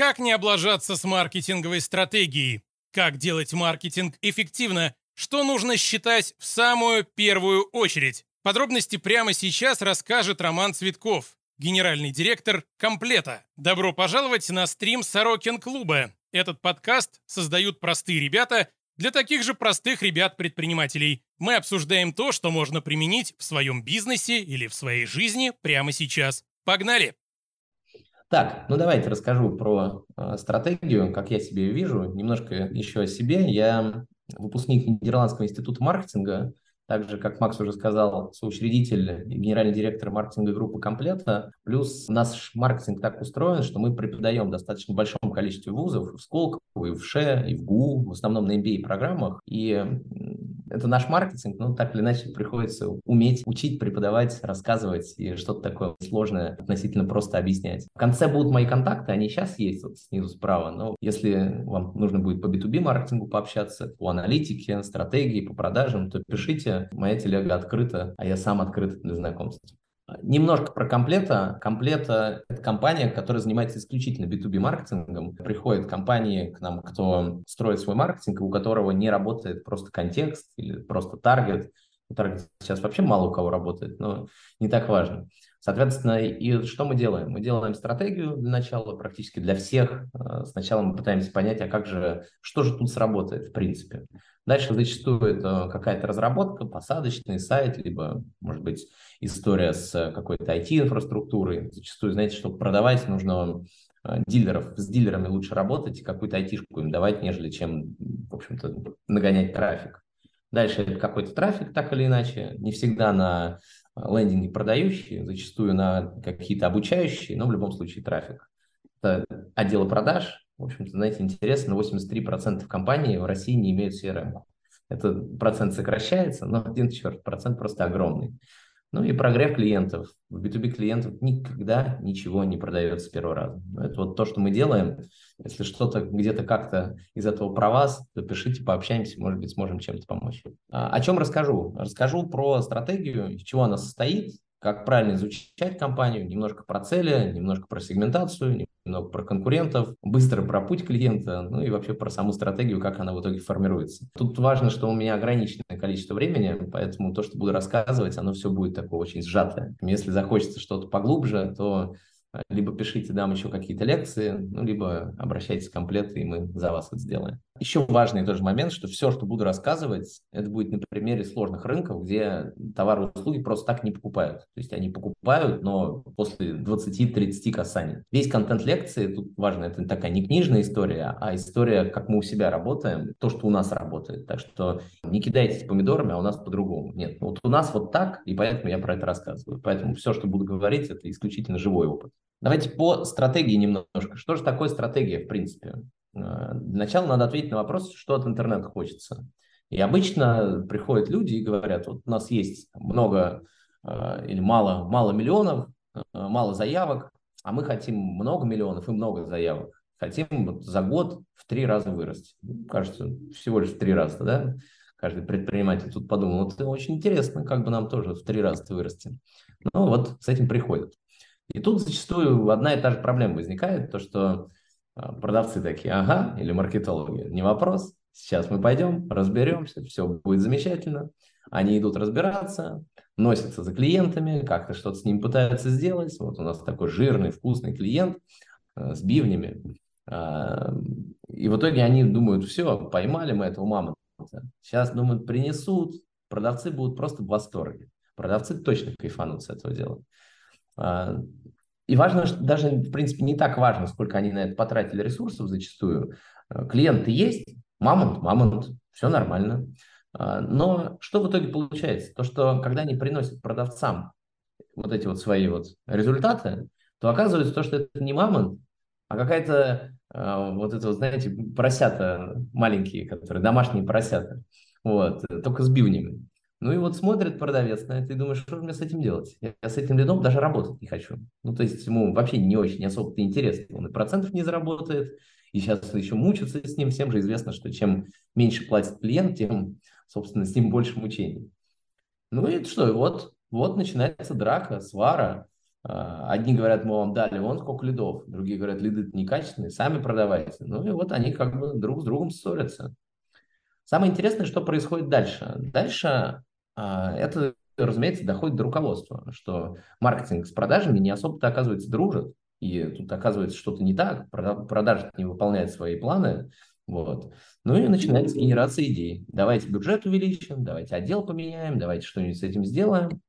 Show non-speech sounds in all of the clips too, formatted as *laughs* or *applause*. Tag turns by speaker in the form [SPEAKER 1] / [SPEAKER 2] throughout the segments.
[SPEAKER 1] Как не облажаться с маркетинговой стратегией? Как делать маркетинг эффективно? Что нужно считать в самую первую очередь? Подробности прямо сейчас расскажет Роман Цветков, генеральный директор «Комплета». Добро пожаловать на стрим Сорокин клуба. Этот подкаст создают простые ребята для таких же простых ребят-предпринимателей. Мы обсуждаем то, что можно применить в своем бизнесе или в своей жизни прямо сейчас. Погнали!
[SPEAKER 2] Так, ну давайте расскажу про э, стратегию, как я себе вижу, немножко еще о себе. Я выпускник Нидерландского института маркетинга, также, как Макс уже сказал, соучредитель и генеральный директор маркетинговой группы «Комплета». Плюс наш маркетинг так устроен, что мы преподаем в достаточно большом количестве вузов, в Сколково, и в ШЭ, и в ГУ, в основном на MBA-программах. И это наш маркетинг, но так или иначе приходится уметь учить, преподавать, рассказывать и что-то такое сложное относительно просто объяснять. В конце будут мои контакты, они сейчас есть вот снизу справа, но если вам нужно будет по B2B маркетингу пообщаться, по аналитике, стратегии, по продажам, то пишите, моя телега открыта, а я сам открыт для знакомств. Немножко про комплета. Комплета – это компания, которая занимается исключительно B2B маркетингом. Приходят компании к нам, кто строит свой маркетинг, у которого не работает просто контекст или просто таргет. Таргет сейчас вообще мало у кого работает, но не так важно. Соответственно, и что мы делаем? Мы делаем стратегию для начала практически для всех. Э, сначала мы пытаемся понять, а как же, что же тут сработает в принципе. Дальше зачастую это какая-то разработка, посадочный сайт, либо, может быть, история с какой-то IT-инфраструктурой. Зачастую, знаете, чтобы продавать, нужно э, дилеров, с дилерами лучше работать и какую-то айтишку им давать, нежели чем, в общем-то, нагонять трафик. Дальше какой-то трафик, так или иначе, не всегда на э, лендинге продающие, зачастую на какие-то обучающие, но в любом случае трафик. Это отделы продаж, в общем-то, знаете, интересно, 83% компаний в России не имеют CRM. Этот процент сокращается, но один черт, процент просто огромный. Ну и прогрев клиентов. В B2B клиентов никогда ничего не продается с первого раза. Это вот то, что мы делаем. Если что-то где-то как-то из этого про вас, то пишите, пообщаемся, может быть, сможем чем-то помочь. А, о чем расскажу? Расскажу про стратегию, из чего она состоит, как правильно изучать компанию, немножко про цели, немножко про сегментацию, немного про конкурентов, быстро про путь клиента, ну и вообще про саму стратегию, как она в итоге формируется. Тут важно, что у меня ограниченное количество времени, поэтому то, что буду рассказывать, оно все будет такое очень сжатое. Если захочется что-то поглубже, то либо пишите, дам еще какие-то лекции, ну, либо обращайтесь в комплект, и мы за вас это сделаем. Еще важный тоже момент, что все, что буду рассказывать, это будет на примере сложных рынков, где товары и услуги просто так не покупают. То есть они покупают, но после 20-30 касаний. Весь контент лекции, тут важно, это такая не книжная история, а история, как мы у себя работаем, то, что у нас работает. Так что не кидайтесь помидорами, а у нас по-другому. Нет, вот у нас вот так, и поэтому я про это рассказываю. Поэтому все, что буду говорить, это исключительно живой опыт. Давайте по стратегии немножко. Что же такое стратегия, в принципе? Э, для начала надо ответить на вопрос, что от интернета хочется. И обычно приходят люди и говорят, вот у нас есть много э, или мало, мало миллионов, э, мало заявок, а мы хотим много миллионов и много заявок. Хотим за год в три раза вырасти. Кажется, всего лишь в три раза, да? Каждый предприниматель тут подумал, вот это очень интересно, как бы нам тоже в три раза вырасти. Ну вот с этим приходят. И тут зачастую одна и та же проблема возникает, то что продавцы такие, ага, или маркетологи, не вопрос, сейчас мы пойдем, разберемся, все будет замечательно. Они идут разбираться, носятся за клиентами, как-то что-то с ним пытаются сделать. Вот у нас такой жирный, вкусный клиент э, с бивнями. Э, и в итоге они думают, все, поймали мы этого мамонта. Сейчас, думают, принесут, продавцы будут просто в восторге. Продавцы точно кайфанут с этого дела. И важно, что даже, в принципе, не так важно, сколько они на это потратили ресурсов зачастую. А, клиенты есть, мамонт, мамонт, все нормально. А, но что в итоге получается? То, что когда они приносят продавцам вот эти вот свои вот результаты, то оказывается то, что это не мамонт, а какая-то вот это, знаете, поросята маленькие, которые домашние поросята, вот, только с бивнями. Ну и вот смотрит продавец на это и думает, что мне с этим делать? Я с этим лидом даже работать не хочу. Ну, то есть ему вообще не очень особо-то интересно. Он и процентов не заработает, и сейчас еще мучиться с ним. Всем же известно, что чем меньше платит клиент, тем, собственно, с ним больше мучений. Ну и что, вот, вот начинается драка, свара. Одни говорят, мы вам дали вон сколько лидов, другие говорят, лиды некачественные, сами продавайте. Ну и вот они как бы друг с другом ссорятся. Самое интересное, что происходит дальше. Дальше это, разумеется, доходит до руководства, что маркетинг с продажами не особо-то, оказывается, дружит. И тут оказывается что-то не так, продажа не выполняет свои планы, вот. Ну и начинается генерация идей. Давайте бюджет увеличим, давайте отдел поменяем, давайте что-нибудь с этим сделаем.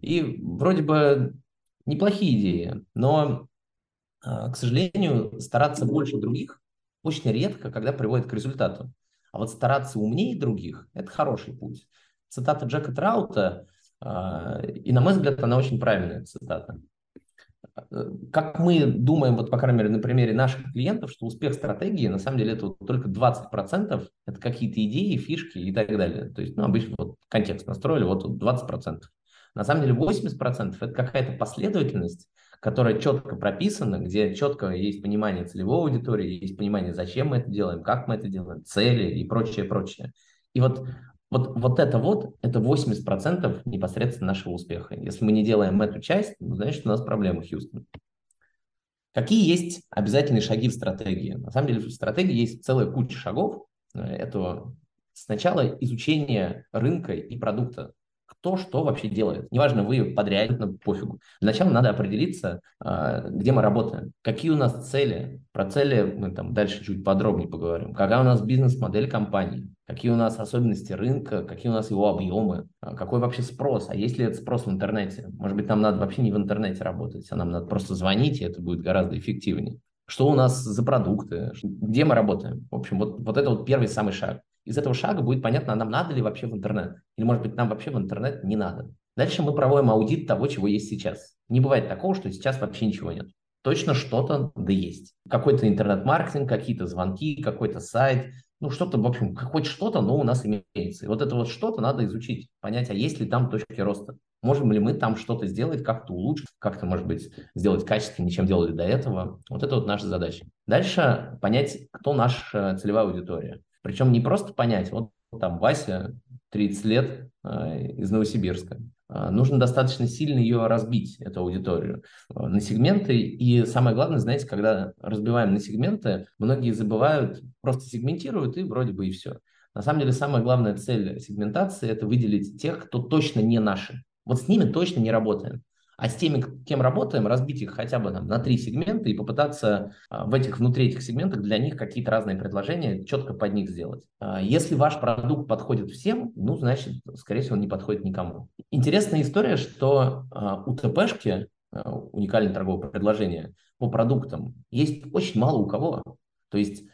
[SPEAKER 2] И вроде бы неплохие идеи, но, а, к сожалению, стараться больше других очень редко, когда приводит к результату. А вот стараться умнее других – это хороший путь. Цитата Джека Траута, а, и, на мой взгляд, она очень правильная цитата как мы думаем, вот, по крайней мере, на примере наших клиентов, что успех стратегии, на самом деле, это вот только 20%, это какие-то идеи, фишки и так далее. То есть, ну, обычно вот контекст настроили, вот 20%. На самом деле 80% это какая-то последовательность, которая четко прописана, где четко есть понимание целевой аудитории, есть понимание, зачем мы это делаем, как мы это делаем, цели и прочее, прочее. И вот вот, вот это вот, это 80% непосредственно нашего успеха. Если мы не делаем эту часть, ну, значит, у нас проблемы, Хьюстон. Какие есть обязательные шаги в стратегии? На самом деле в стратегии есть целая куча шагов. Это сначала изучение рынка и продукта кто что вообще делает. Неважно, вы подрядник, ну, пофигу. Для начала надо определиться, а, где мы работаем, какие у нас цели. Про цели мы там дальше чуть подробнее поговорим. Какая у нас бизнес-модель компании, какие у нас особенности рынка, какие у нас его объемы, а, какой вообще спрос, а есть ли это спрос в интернете. Может быть, нам надо вообще не в интернете работать, а нам надо просто звонить, и это будет гораздо эффективнее. Что у нас за продукты, где мы работаем. В общем, вот, вот это вот первый самый шаг из этого шага будет понятно, а нам надо ли вообще в интернет. Или, может быть, нам вообще в интернет не надо. Дальше мы проводим аудит того, чего есть сейчас. Не бывает такого, что сейчас вообще ничего нет. Точно что-то да есть. Какой-то интернет-маркетинг, какие-то звонки, какой-то сайт, ну что-то, в общем, хоть что-то, но у нас имеется. И вот это вот что-то надо изучить, понять, а есть ли там точки роста. Можем ли мы там что-то сделать, как-то улучшить, как-то, может быть, сделать качественнее, чем делали до этого. Вот это вот наша задача. Дальше понять, кто наша целевая аудитория. Причем не просто понять, вот там Вася, 30 лет, э, из Новосибирска. Э, нужно достаточно сильно ее разбить, эту аудиторию, э, на сегменты. И самое главное, знаете, когда разбиваем на сегменты, многие забывают, просто сегментируют и вроде бы и все. На самом деле самая главная цель сегментации – это выделить тех, кто точно не наши. Вот с ними точно не работаем. А с теми, кем работаем, разбить их хотя бы там, на три сегмента и попытаться а, в этих внутри этих сегментах для них какие-то разные предложения четко под них сделать. А, если ваш продукт подходит всем, ну, значит, скорее всего, он не подходит никому. Интересная история, что а, у ТПшки, уникальное торговое предложение, по продуктам есть очень мало у кого. То есть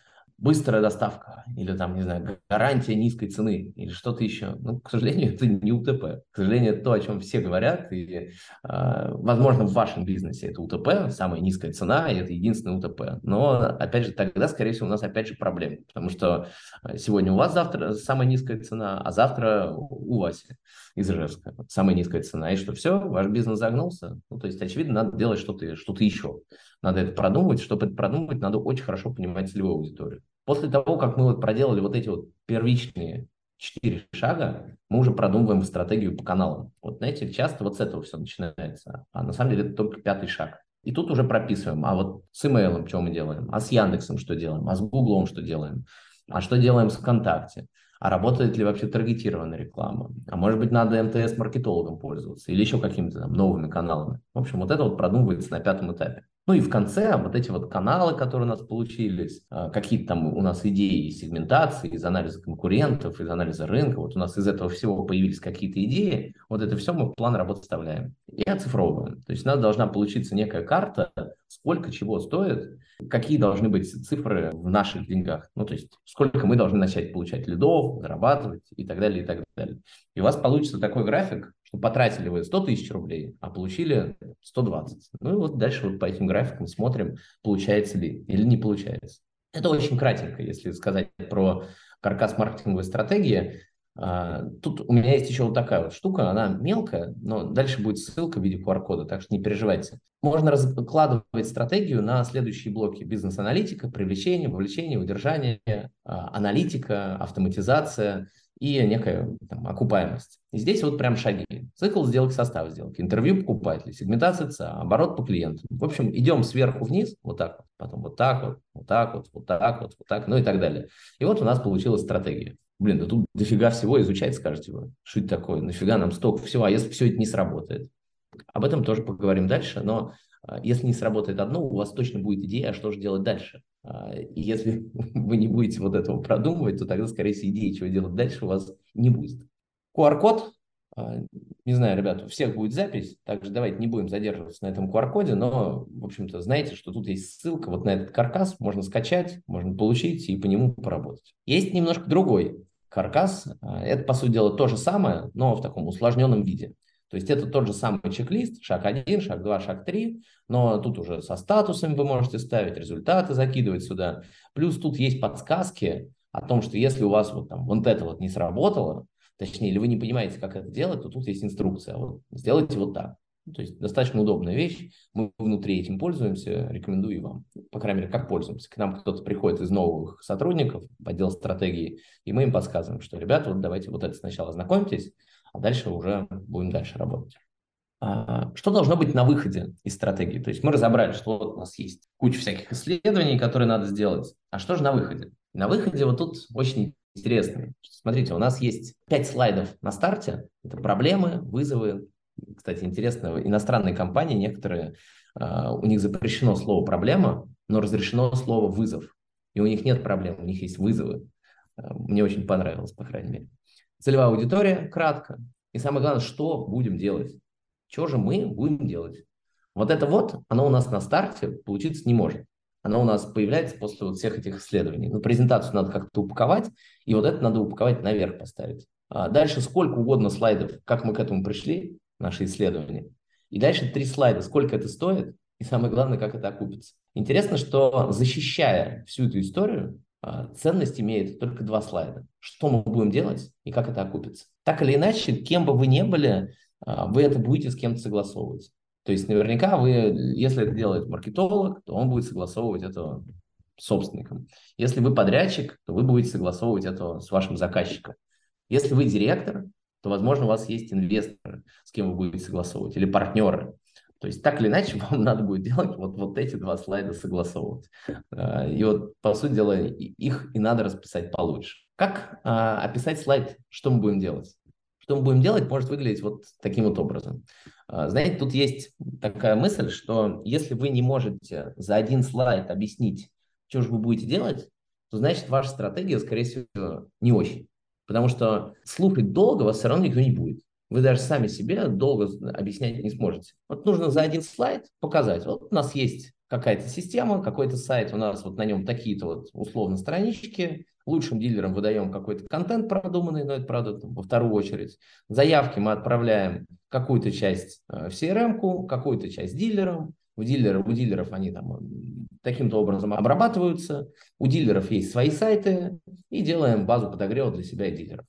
[SPEAKER 2] быстрая доставка или там, не знаю, гарантия низкой цены или что-то еще. Ну, к сожалению, это не УТП. К сожалению, это то, о чем все говорят. И, э, возможно, в вашем бизнесе это УТП, самая низкая цена, и это единственный УТП. Но, опять же, тогда, скорее всего, у нас опять же проблемы. Потому что сегодня у вас завтра самая низкая цена, а завтра у Васи из Ижевска самая низкая цена. И что, все, ваш бизнес загнулся? Ну, то есть, очевидно, надо делать что-то что еще. Надо это продумывать. Чтобы это продумать, надо очень хорошо понимать целевую аудиторию. После того, как мы вот проделали вот эти вот первичные четыре шага, мы уже продумываем стратегию по каналам. Вот знаете, часто вот с этого все начинается, а на самом деле это только пятый шаг. И тут уже прописываем, а вот с email что мы делаем, а с Яндексом что делаем, а с Гуглом что делаем, а что делаем с ВКонтакте, а работает ли вообще таргетированная реклама, а может быть надо МТС-маркетологом пользоваться или еще какими-то там новыми каналами. В общем, вот это вот продумывается на пятом этапе. Ну и в конце вот эти вот каналы, которые у нас получились, а, какие-то там у нас идеи из сегментации, из анализа конкурентов, из анализа рынка, вот у нас из этого всего появились какие-то идеи, вот это все мы в план работы вставляем и оцифровываем. То есть у нас должна получиться некая карта, сколько чего стоит, какие должны быть цифры в наших деньгах, ну то есть сколько мы должны начать получать лидов, зарабатывать и так далее, и так далее. И у вас получится такой график, что потратили вы 100 тысяч рублей, а получили 120. Ну и вот дальше вот по этим графикам смотрим, получается ли или не получается. Это очень кратенько, если сказать про каркас маркетинговой стратегии. А, тут у меня есть еще вот такая вот штука, она мелкая, но дальше будет ссылка в виде QR-кода, так что не переживайте. Можно раскладывать стратегию на следующие блоки. Бизнес-аналитика, привлечение, вовлечение, удержание, а, аналитика, автоматизация и некая там, окупаемость. И здесь вот прям шаги. Цикл сделок, состав сделки, интервью покупателей, сегментация ЦА, оборот по клиенту. В общем, идем сверху вниз, вот так вот, потом вот так вот, вот так вот, вот так вот, вот так, ну и так далее. И вот у нас получилась стратегия. Блин, да тут дофига всего изучать, скажете вы. Что это такое? Нафига нам столько всего, а если все это не сработает? Об этом тоже поговорим дальше, но а, если не сработает одно, у вас точно будет идея, а что же делать дальше. А, и если *laughs* вы не будете вот этого продумывать, то тогда, скорее всего, идеи, чего делать дальше, у вас не будет. QR-код. А, не знаю, ребят, у всех будет запись, также давайте не будем задерживаться на этом QR-коде, но, в общем-то, знаете, что тут есть ссылка вот на этот каркас, можно скачать, можно получить и по нему поработать. Есть немножко другой каркас, это, по сути дела, то же самое, но в таком усложненном виде. То есть это тот же самый чек-лист, шаг 1, шаг 2, шаг 3, но тут уже со статусами вы можете ставить, результаты закидывать сюда. Плюс тут есть подсказки о том, что если у вас вот, там, вот это вот не сработало, точнее, или вы не понимаете, как это делать, то тут есть инструкция. Вот, сделайте вот так. То есть достаточно удобная вещь. Мы внутри этим пользуемся, рекомендую вам. По крайней мере, как пользуемся. К нам кто-то приходит из новых сотрудников в отдел стратегии, и мы им подсказываем, что, ребята, вот давайте вот это сначала знакомьтесь, а дальше уже будем дальше работать. А, что должно быть на выходе из стратегии? То есть мы разобрали, что у нас есть куча всяких исследований, которые надо сделать. А что же на выходе? На выходе вот тут очень интересно. Смотрите, у нас есть пять слайдов на старте. Это проблемы, вызовы. Кстати, интересно, иностранные компании некоторые, а, у них запрещено слово «проблема», но разрешено слово «вызов». И у них нет проблем, у них есть вызовы. А, мне очень понравилось, по крайней мере. Целевая аудитория, кратко. И самое главное, что будем делать? Что же мы будем делать? Вот это вот, оно у нас на старте получиться не может. Оно у нас появляется после вот всех этих исследований. Ну, презентацию надо как-то упаковать, и вот это надо упаковать наверх поставить. А дальше сколько угодно слайдов, как мы к этому пришли, наши исследования. И дальше три слайда, сколько это стоит, и самое главное, как это окупится. Интересно, что защищая всю эту историю, ценность имеет только два слайда. Что мы будем делать и как это окупится. Так или иначе, кем бы вы ни были, а, вы это будете с кем-то согласовывать. То есть наверняка вы, если это делает маркетолог, то он будет согласовывать это с собственником. Если вы подрядчик, то вы будете согласовывать это с вашим заказчиком. Если вы директор, то, возможно, у вас есть инвесторы, с кем вы будете согласовывать, или партнеры. То есть так или иначе *laughs* вам надо будет делать вот, вот эти два слайда согласовывать. А, и вот, по сути дела, их и надо расписать получше. Как а, описать слайд, что мы будем делать? Что мы будем делать, может выглядеть вот таким вот образом. А, знаете, тут есть такая мысль, что если вы не можете за один слайд объяснить, что же вы будете делать, то значит ваша стратегия, скорее всего, не очень. Потому что слушать долго вас все равно никто не будет вы даже сами себе долго объяснять не сможете. Вот нужно за один слайд показать. Вот у нас есть какая-то система, какой-то сайт, у нас вот на нем такие-то вот условно странички, лучшим дилерам выдаем какой-то контент продуманный, но это, правда, во вторую очередь. Заявки мы отправляем какую-то часть э, в CRM-ку, какую-то часть дилерам. У дилеров, у дилеров они там таким-то образом обрабатываются. У дилеров есть свои сайты и делаем базу подогрева для себя и дилеров.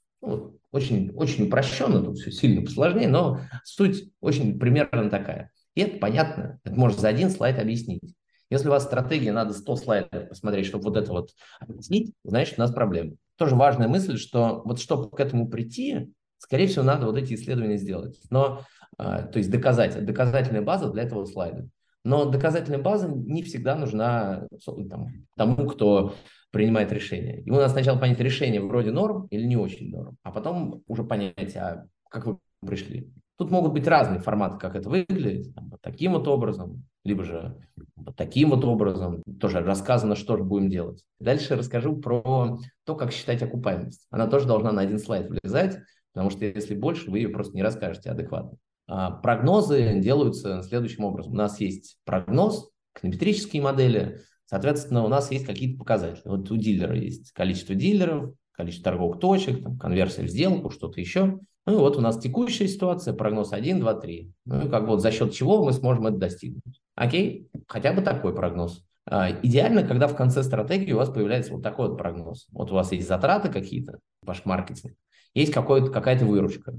[SPEAKER 2] Очень, очень упрощенно, тут все сильно посложнее, но суть очень примерно такая. И это понятно, это можно за один слайд объяснить. Если у вас стратегия, надо 100 слайдов посмотреть, чтобы вот это вот объяснить, значит, у нас проблема. Тоже важная мысль, что вот чтобы к этому прийти, скорее всего, надо вот эти исследования сделать. Но, а, то есть доказать, доказательная база для этого слайда. Но доказательная база не всегда нужна там, тому, кто принимает решение. Ему надо сначала понять решение вроде норм или не очень норм, а потом уже понять, а как вы пришли. Тут могут быть разные форматы, как это выглядит, там, вот таким вот образом, либо же вот таким вот образом. Тоже рассказано, что же будем делать. Дальше расскажу про то, как считать окупаемость. Она тоже должна на один слайд влезать, потому что если больше, вы ее просто не расскажете адекватно. А прогнозы делаются следующим образом. У нас есть прогноз, эконометрические модели, Соответственно, у нас есть какие-то показатели. Вот у дилера есть количество дилеров, количество торговых точек, там, конверсия в сделку, что-то еще. Ну и вот у нас текущая ситуация, прогноз 1, 2, 3. Ну и как бы вот за счет чего мы сможем это достигнуть. Окей, хотя бы такой прогноз. А, идеально, когда в конце стратегии у вас появляется вот такой вот прогноз. Вот у вас есть затраты какие-то, ваш маркетинг, есть какая-то выручка.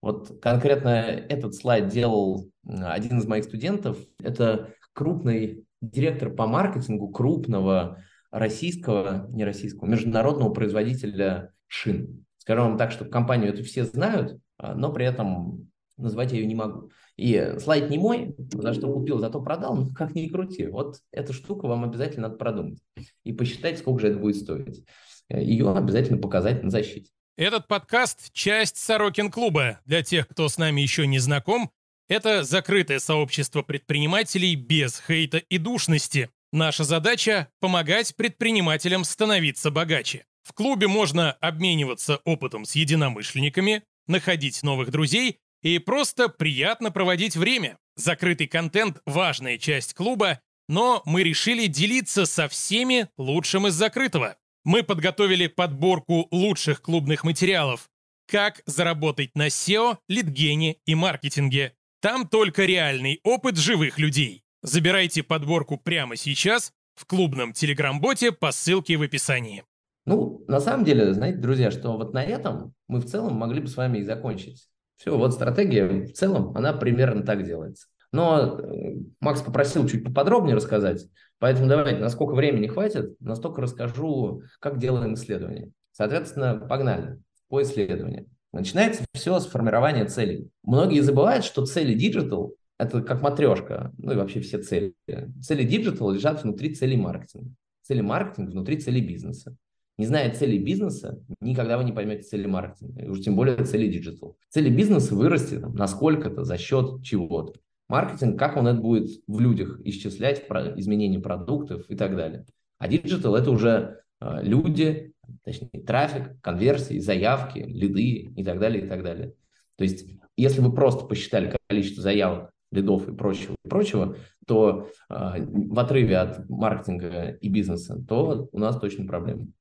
[SPEAKER 2] Вот конкретно этот слайд делал один из моих студентов. Это крупный директор по маркетингу крупного российского, не российского, международного производителя шин. Скажу вам так, что компанию эту все знают, а, но при этом назвать я ее не могу. И слайд не мой, за что купил, зато продал, ну как ни крути. Вот эту штуку вам обязательно надо продумать и посчитать, сколько же это будет стоить. Ее обязательно показать на защите.
[SPEAKER 1] Этот подкаст – часть Сорокин клуба. Для тех, кто с нами еще не знаком, это закрытое сообщество предпринимателей без хейта и душности. Наша задача – помогать предпринимателям становиться богаче. В клубе можно обмениваться опытом с единомышленниками, находить новых друзей и просто приятно проводить время. Закрытый контент – важная часть клуба, но мы решили делиться со всеми лучшим из закрытого. Мы подготовили подборку лучших клубных материалов. Как заработать на SEO, литгене и маркетинге. Там только реальный опыт живых людей. Забирайте подборку прямо сейчас в клубном телеграм-боте по ссылке в описании.
[SPEAKER 2] Ну, на самом деле, знаете, друзья, что вот на этом мы в целом могли бы с вами и закончить. Все, вот стратегия в целом, она примерно так делается. Но э, Макс попросил чуть поподробнее рассказать, поэтому давайте, насколько времени хватит, настолько расскажу, как делаем исследование. Соответственно, погнали по исследованию. Начинается все с формирования целей. Многие забывают, что цели digital – это как матрешка, ну и вообще все цели. Цели digital лежат внутри целей маркетинга. Цели маркетинга внутри целей бизнеса. Не зная цели бизнеса, никогда вы не поймете цели маркетинга, и уж тем более цели digital. Цели бизнеса вырасти там, на сколько-то за счет чего-то. Маркетинг, как он это будет в людях исчислять, про изменение продуктов и так далее. А digital – это уже э, люди, точнее трафик, конверсии, заявки, лиды и так далее, и так далее. То есть, если вы просто посчитали количество заявок, лидов и прочего, и прочего, то э, в отрыве от маркетинга и бизнеса, то у нас точно проблемы.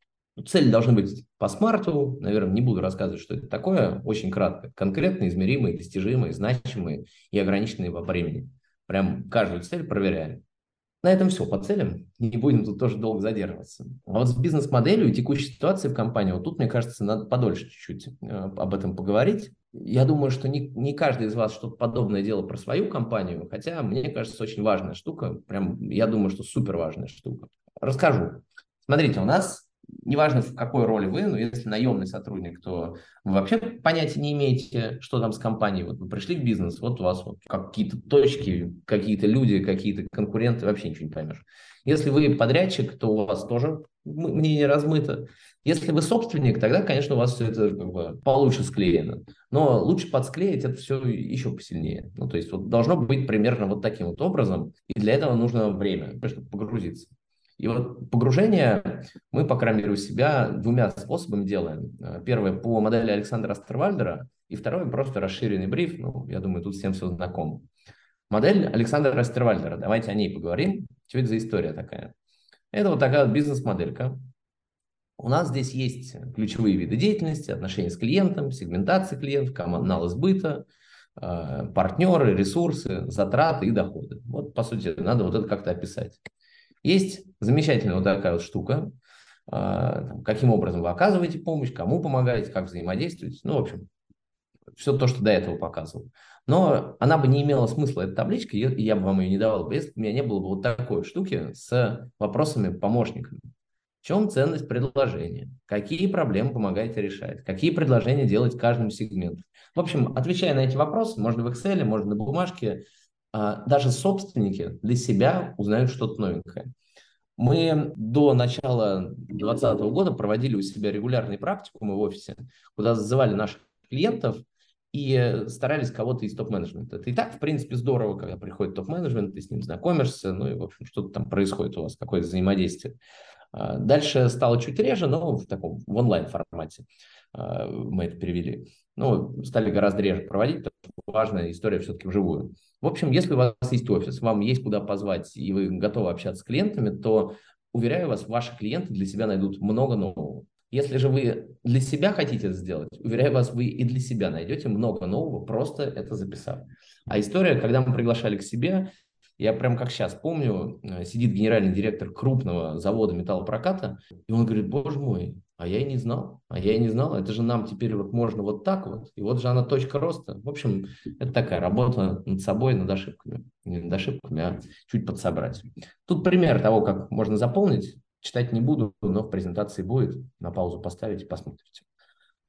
[SPEAKER 2] Цели должны быть по SMART у, наверное, не буду рассказывать, что это такое, очень кратко. Конкретные, измеримые, достижимые, значимые и ограниченные во времени. Прям каждую цель проверяем. На этом все по целям. Не будем тут тоже долго задерживаться. А вот с бизнес-моделью и текущей ситуацией в компании, вот тут, мне кажется, надо подольше чуть-чуть э, об этом поговорить. Я думаю, что не, не каждый из вас что-то подобное делал про свою компанию, хотя, мне кажется, очень важная штука. Прям, я думаю, что супер важная штука. Расскажу. Смотрите, у нас неважно в какой роли вы, но если наемный сотрудник, то вы вообще понятия не имеете, что там с компанией. Вот вы пришли в бизнес, вот у вас вот какие-то точки, какие-то люди, какие-то конкуренты, вообще ничего не поймешь. Если вы подрядчик, то у вас тоже мнение размыто. Если вы собственник, тогда, конечно, у вас все это как бы получше склеено. Но лучше подсклеить это все еще посильнее. Ну, то есть вот должно быть примерно вот таким вот образом. И для этого нужно время, чтобы погрузиться. И вот погружение мы, по крайней мере, у себя двумя способами делаем. Э, первое по модели Александра Астервальдера, и второе просто расширенный бриф. Ну, я думаю, тут всем все знакомо. Модель Александра Астервальдера. Давайте о ней поговорим. Что это за история такая? Это вот такая вот бизнес-моделька. У нас здесь есть ключевые виды деятельности, отношения с клиентом, сегментация клиентов, канал сбыта, э, партнеры, ресурсы, затраты и доходы. Вот, по сути, надо вот это как-то описать. Есть замечательная вот такая вот штука, а, каким образом вы оказываете помощь, кому помогаете, как взаимодействуете. Ну, в общем, все то, что до этого показывал. Но она бы не имела смысла, эта табличка, и я бы вам ее не давал, если бы у меня не было бы вот такой штуки с вопросами-помощниками. В чем ценность предложения? Какие проблемы помогаете решать? Какие предложения делать каждому сегменту? В общем, отвечая на эти вопросы, можно в Excel, можно на бумажке, даже собственники для себя узнают что-то новенькое. Мы до начала 2020 года проводили у себя регулярные практикумы в офисе, куда зазывали наших клиентов и старались кого-то из топ-менеджмента. Это и так, в принципе, здорово, когда приходит топ-менеджмент, ты с ним знакомишься, ну и, в общем, что-то там происходит у вас, какое-то взаимодействие. А, дальше стало чуть реже, но в таком в онлайн-формате а, мы это перевели. Ну, стали гораздо реже проводить, важная история все-таки вживую. В общем, если у вас есть офис, вам есть куда позвать, и вы готовы общаться с клиентами, то, уверяю вас, ваши клиенты для себя найдут много нового. Если же вы для себя хотите это сделать, уверяю вас, вы и для себя найдете много нового, просто это записав. А история, когда мы приглашали к себе, я прям как сейчас помню, э, сидит генеральный директор крупного завода металлопроката, и он говорит, боже мой, а я и не знал, а я и не знал, это же нам теперь вот можно вот так вот, и вот же она точка роста. В общем, это такая работа над собой, над ошибками. Не над ошибками, а чуть подсобрать. Тут пример того, как можно заполнить. Читать не буду, но в презентации будет. На паузу поставить и посмотрите.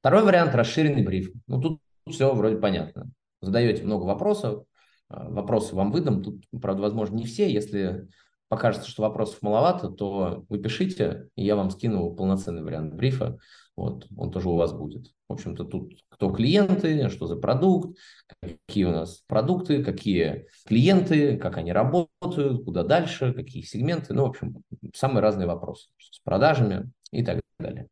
[SPEAKER 2] Второй вариант – расширенный бриф. Ну, тут все вроде понятно. Задаете много вопросов, а, вопросы вам выдам. Тут, правда, возможно, не все. Если покажется, что вопросов маловато, то вы пишите, и я вам скину полноценный вариант брифа. Вот, он тоже у вас будет. В общем-то, тут кто клиенты, что за продукт, какие у нас продукты, какие клиенты, как они работают, куда дальше, какие сегменты. Ну, в общем, самые разные вопросы с продажами и так далее.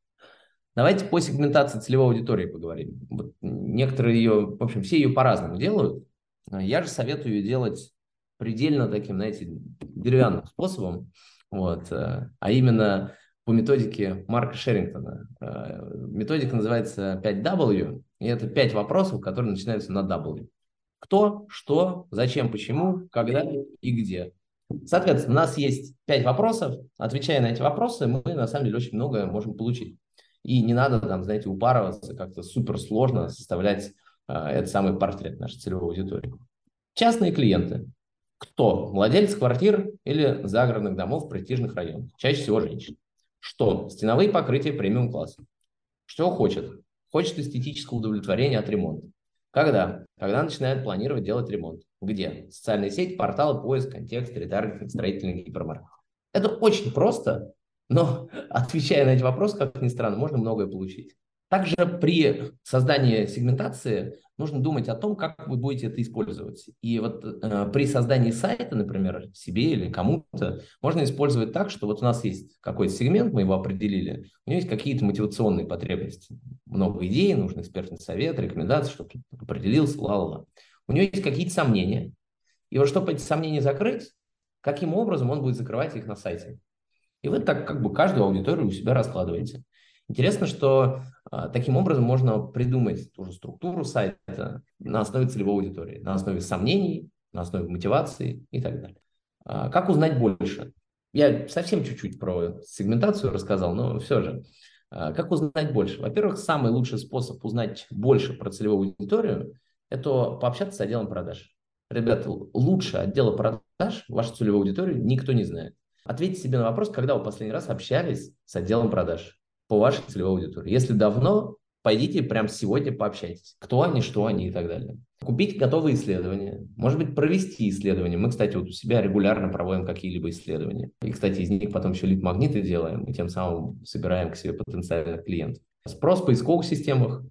[SPEAKER 2] Давайте по сегментации целевой аудитории поговорим. Вот некоторые ее, в общем, все ее по-разному делают. Я же советую ее делать предельно таким, знаете, деревянным способом, вот, э, а именно по методике Марка Шерингтона. Э, методика называется 5W, и это 5 вопросов, которые начинаются на W. Кто, что, зачем, почему, когда и где. Соответственно, у нас есть 5 вопросов. Отвечая на эти вопросы, мы на самом деле очень многое можем получить. И не надо там, знаете, упарываться, как-то супер сложно составлять э, этот самый портрет нашей целевой аудитории. Частные клиенты. Кто? Владелец квартир или загородных домов в престижных районах. Чаще всего женщины. Что? Стеновые покрытия премиум класса. Что хочет? Хочет эстетического удовлетворения от ремонта. Когда? Когда начинает планировать делать ремонт. Где? Социальные сети, порталы, поиск, контекст, ретаргетинг, строительный гипермаркет. Это очень просто, но *laughs* отвечая на эти вопросы, как ни странно, можно многое получить. Также при создании сегментации нужно думать о том, как вы будете это использовать. И вот э, при создании сайта, например, себе или кому-то, можно использовать так, что вот у нас есть какой-то сегмент, мы его определили, у него есть какие-то мотивационные потребности. Много идей, нужен экспертный совет, рекомендации, чтобы определился, ла-ла-ла. У него есть какие-то сомнения. И вот чтобы эти сомнения закрыть, каким образом он будет закрывать их на сайте. И вы так как бы каждую аудиторию у себя раскладываете. Интересно, что а, таким образом можно придумать ту же структуру сайта на основе целевой аудитории, на основе сомнений, на основе мотивации и так далее. А, как узнать больше? Я совсем чуть-чуть про сегментацию рассказал, но все же. А, как узнать больше? Во-первых, самый лучший способ узнать больше про целевую аудиторию – это пообщаться с отделом продаж. Ребята, лучше отдела продаж вашу целевую аудиторию никто не знает. Ответьте себе на вопрос, когда вы последний раз общались с отделом продаж по вашей целевой аудитории. Если давно, пойдите прямо сегодня пообщайтесь. Кто они, что они и так далее. Купить готовые исследования. Может быть, провести исследования. Мы, кстати, вот у себя регулярно проводим какие-либо исследования. И, кстати, из них потом еще лид-магниты делаем, и тем самым собираем к себе потенциальных клиентов. Спрос в поисковых системах,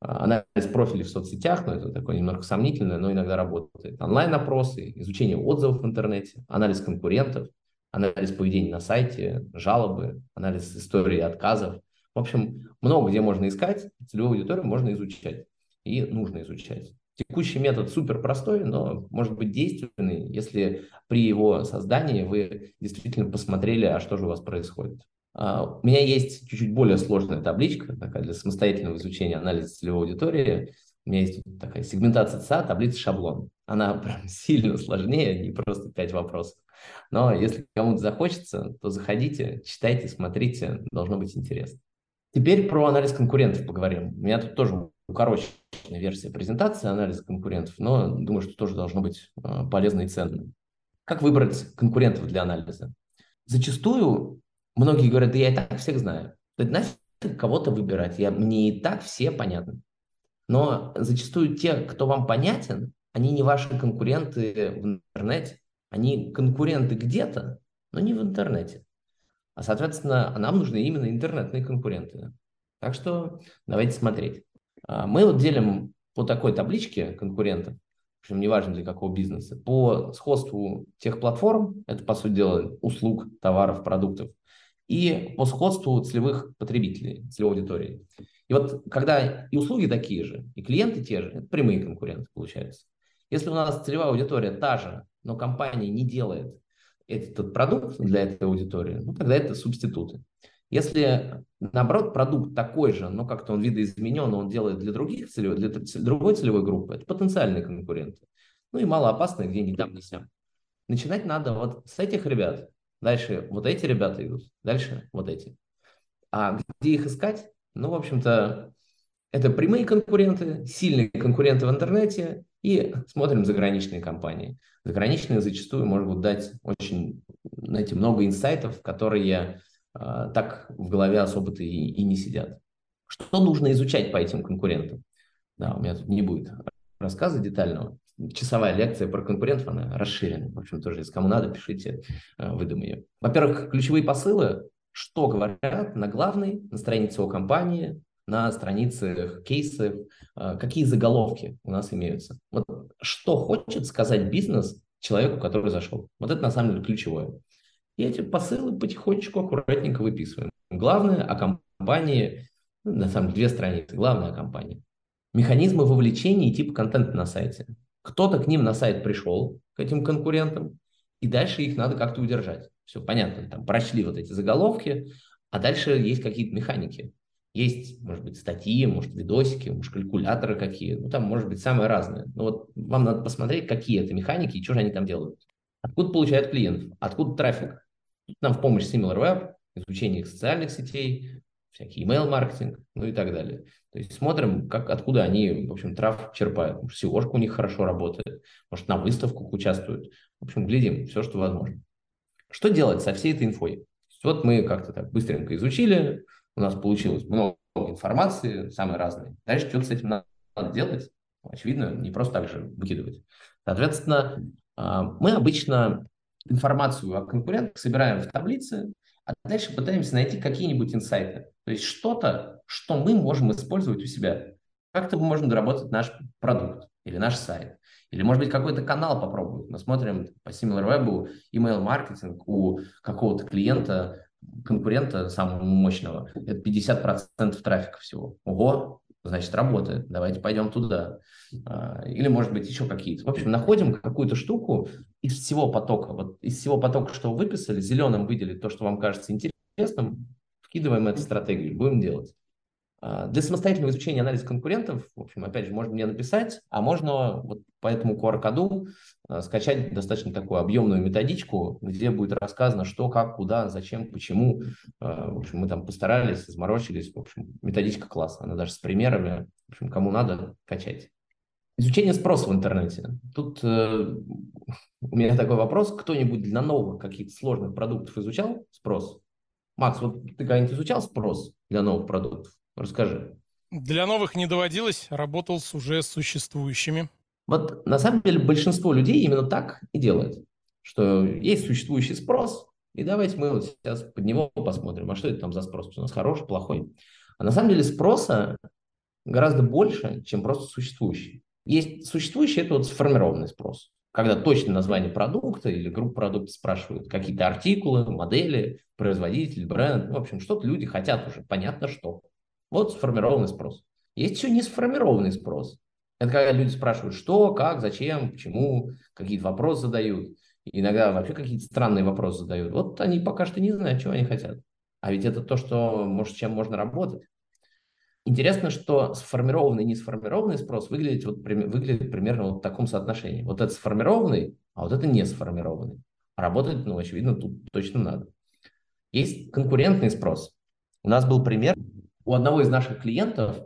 [SPEAKER 2] а, анализ профилей в соцсетях, но ну, это такое немного сомнительное, но иногда работает. Онлайн-опросы, изучение отзывов в интернете, анализ конкурентов, анализ поведения на сайте, жалобы, анализ истории отказов. В общем, много где можно искать, целевую аудиторию можно изучать и нужно изучать. Текущий метод супер простой, но может быть действенный, если при его создании вы действительно посмотрели, а что же у вас происходит. Uh, у меня есть чуть-чуть более сложная табличка такая для самостоятельного изучения анализа целевой аудитории. У меня есть такая сегментация ЦА, таблица шаблон. Она *laughs* прям сильно сложнее, не просто пять вопросов. Но если кому-то захочется, то заходите, читайте, смотрите, должно быть интересно. Теперь про анализ конкурентов поговорим. У меня тут тоже укороченная версия презентации анализа конкурентов, но думаю, что тоже должно быть а, полезно и ценно. Как выбрать конкурентов для анализа? Зачастую многие говорят, да я и так всех знаю. Да нафиг кого-то выбирать, я, мне и так все понятны. Но зачастую те, кто вам понятен, они не ваши конкуренты в интернете. Они конкуренты где-то, но не в интернете. А, соответственно, нам нужны именно интернетные конкуренты. Так что давайте смотреть. А, мы вот делим по такой табличке конкурентов, общем, неважно для какого бизнеса, по сходству тех платформ, это, по сути дела, услуг, товаров, продуктов, и по сходству целевых потребителей, целевой аудитории. И вот когда и услуги такие же, и клиенты те же, это прямые конкуренты получаются. Если у нас целевая аудитория та же, но компания не делает этот продукт для этой аудитории, ну, тогда это субституты. Если, наоборот, продукт такой же, но как-то он видоизменен, он делает для других целевых, для другой целевой группы, это потенциальные конкуренты. Ну и малоопасные, где не там, не сям. Начинать надо вот с этих ребят. Дальше вот эти ребята идут. Дальше вот эти. А где их искать? Ну, в общем-то, это прямые конкуренты, сильные конкуренты в интернете и смотрим заграничные компании. Заграничные зачастую могут дать очень, знаете, много инсайтов, которые э, так в голове особо-то и, и не сидят. Что нужно изучать по этим конкурентам? Да, у меня тут не будет рассказа детального. Часовая лекция про конкурентов, она расширена. В общем, тоже, если кому надо, пишите, э, выдам ее. Во-первых, ключевые посылы, что говорят на главной, на странице о компании, на страницах кейсов, э, какие заголовки у нас имеются. Вот что хочет сказать бизнес человеку, который зашел. Вот это на самом деле ключевое. И эти посылы потихонечку, аккуратненько выписываем. Главное о компании, ну, на самом деле две страницы, главное о компании. Механизмы вовлечения и тип контента на сайте. Кто-то к ним на сайт пришел, к этим конкурентам, и дальше их надо как-то удержать. Все понятно, там прочли вот эти заголовки, а дальше есть какие-то механики. Есть, может быть, статьи, может, видосики, может, калькуляторы какие. Ну, там может быть самое разное. Но вот вам надо посмотреть, какие это механики и что же они там делают. Откуда получают клиентов, откуда трафик. Нам в помощь SimilarWeb, изучение их социальных сетей, всякий email-маркетинг, ну и так далее. То есть смотрим, как, откуда они, в общем, трав черпают. Может, seo у них хорошо работает, может, на выставках участвуют. В общем, глядим, все, что возможно. Что делать со всей этой инфой? Вот мы как-то так быстренько изучили, у нас получилось много информации, самые разные. Дальше что-то с этим надо, делать. Очевидно, не просто так же выкидывать. Соответственно, а, мы обычно информацию о конкурентах собираем в таблице, а дальше пытаемся найти какие-нибудь инсайты. То есть что-то, что мы можем использовать у себя. Как-то мы можем доработать наш продукт или наш сайт. Или, может быть, какой-то канал попробовать. Мы смотрим по SimilarWeb email-маркетинг у какого-то клиента, конкурента самого мощного. Это 50% трафика всего. Ого, значит, работает. Давайте пойдем туда. А, или, может быть, еще какие-то. В общем, находим какую-то штуку из всего потока. Вот из всего потока, что вы выписали, зеленым выделить то, что вам кажется интересным, вкидываем эту стратегию, будем делать. А, для самостоятельного изучения анализа конкурентов, в общем, опять же, можно мне написать, а можно вот по этому QR-коду а, скачать достаточно такую объемную методичку, где будет рассказано, что, как, куда, зачем, почему. А, в общем, мы там постарались, заморочились. В общем, методичка класс, она даже с примерами. В общем, кому надо, качать. Изучение спроса в интернете. Тут э, у меня такой вопрос. Кто-нибудь для новых каких-то сложных продуктов изучал спрос? Макс, вот ты когда-нибудь изучал спрос для новых продуктов? Расскажи.
[SPEAKER 1] Для новых не доводилось, работал с уже существующими.
[SPEAKER 2] Вот на самом деле большинство людей именно так и делает, что есть существующий спрос, и давайте мы вот сейчас под него посмотрим, а что это там за спрос, у нас хороший, плохой. А на самом деле спроса гораздо больше, чем просто существующий. Есть существующий, это вот сформированный спрос, когда точно название продукта или группа продуктов спрашивают, какие-то артикулы, модели, производитель, бренд, ну, в общем, что-то люди хотят уже, понятно что. Вот сформированный спрос. Есть еще не сформированный спрос. Это когда люди спрашивают, что, как, зачем, почему, какие-то вопросы задают. Иногда вообще какие-то странные вопросы задают. Вот они пока что не знают, чего они хотят. А ведь это то, что, может, чем можно работать. Интересно, что сформированный и несформированный спрос выглядит, вот, выглядит примерно вот в таком соотношении. Вот это сформированный, а вот это не сформированный. Работать, ну, очевидно, тут точно надо. Есть конкурентный спрос. У нас был пример у одного из наших клиентов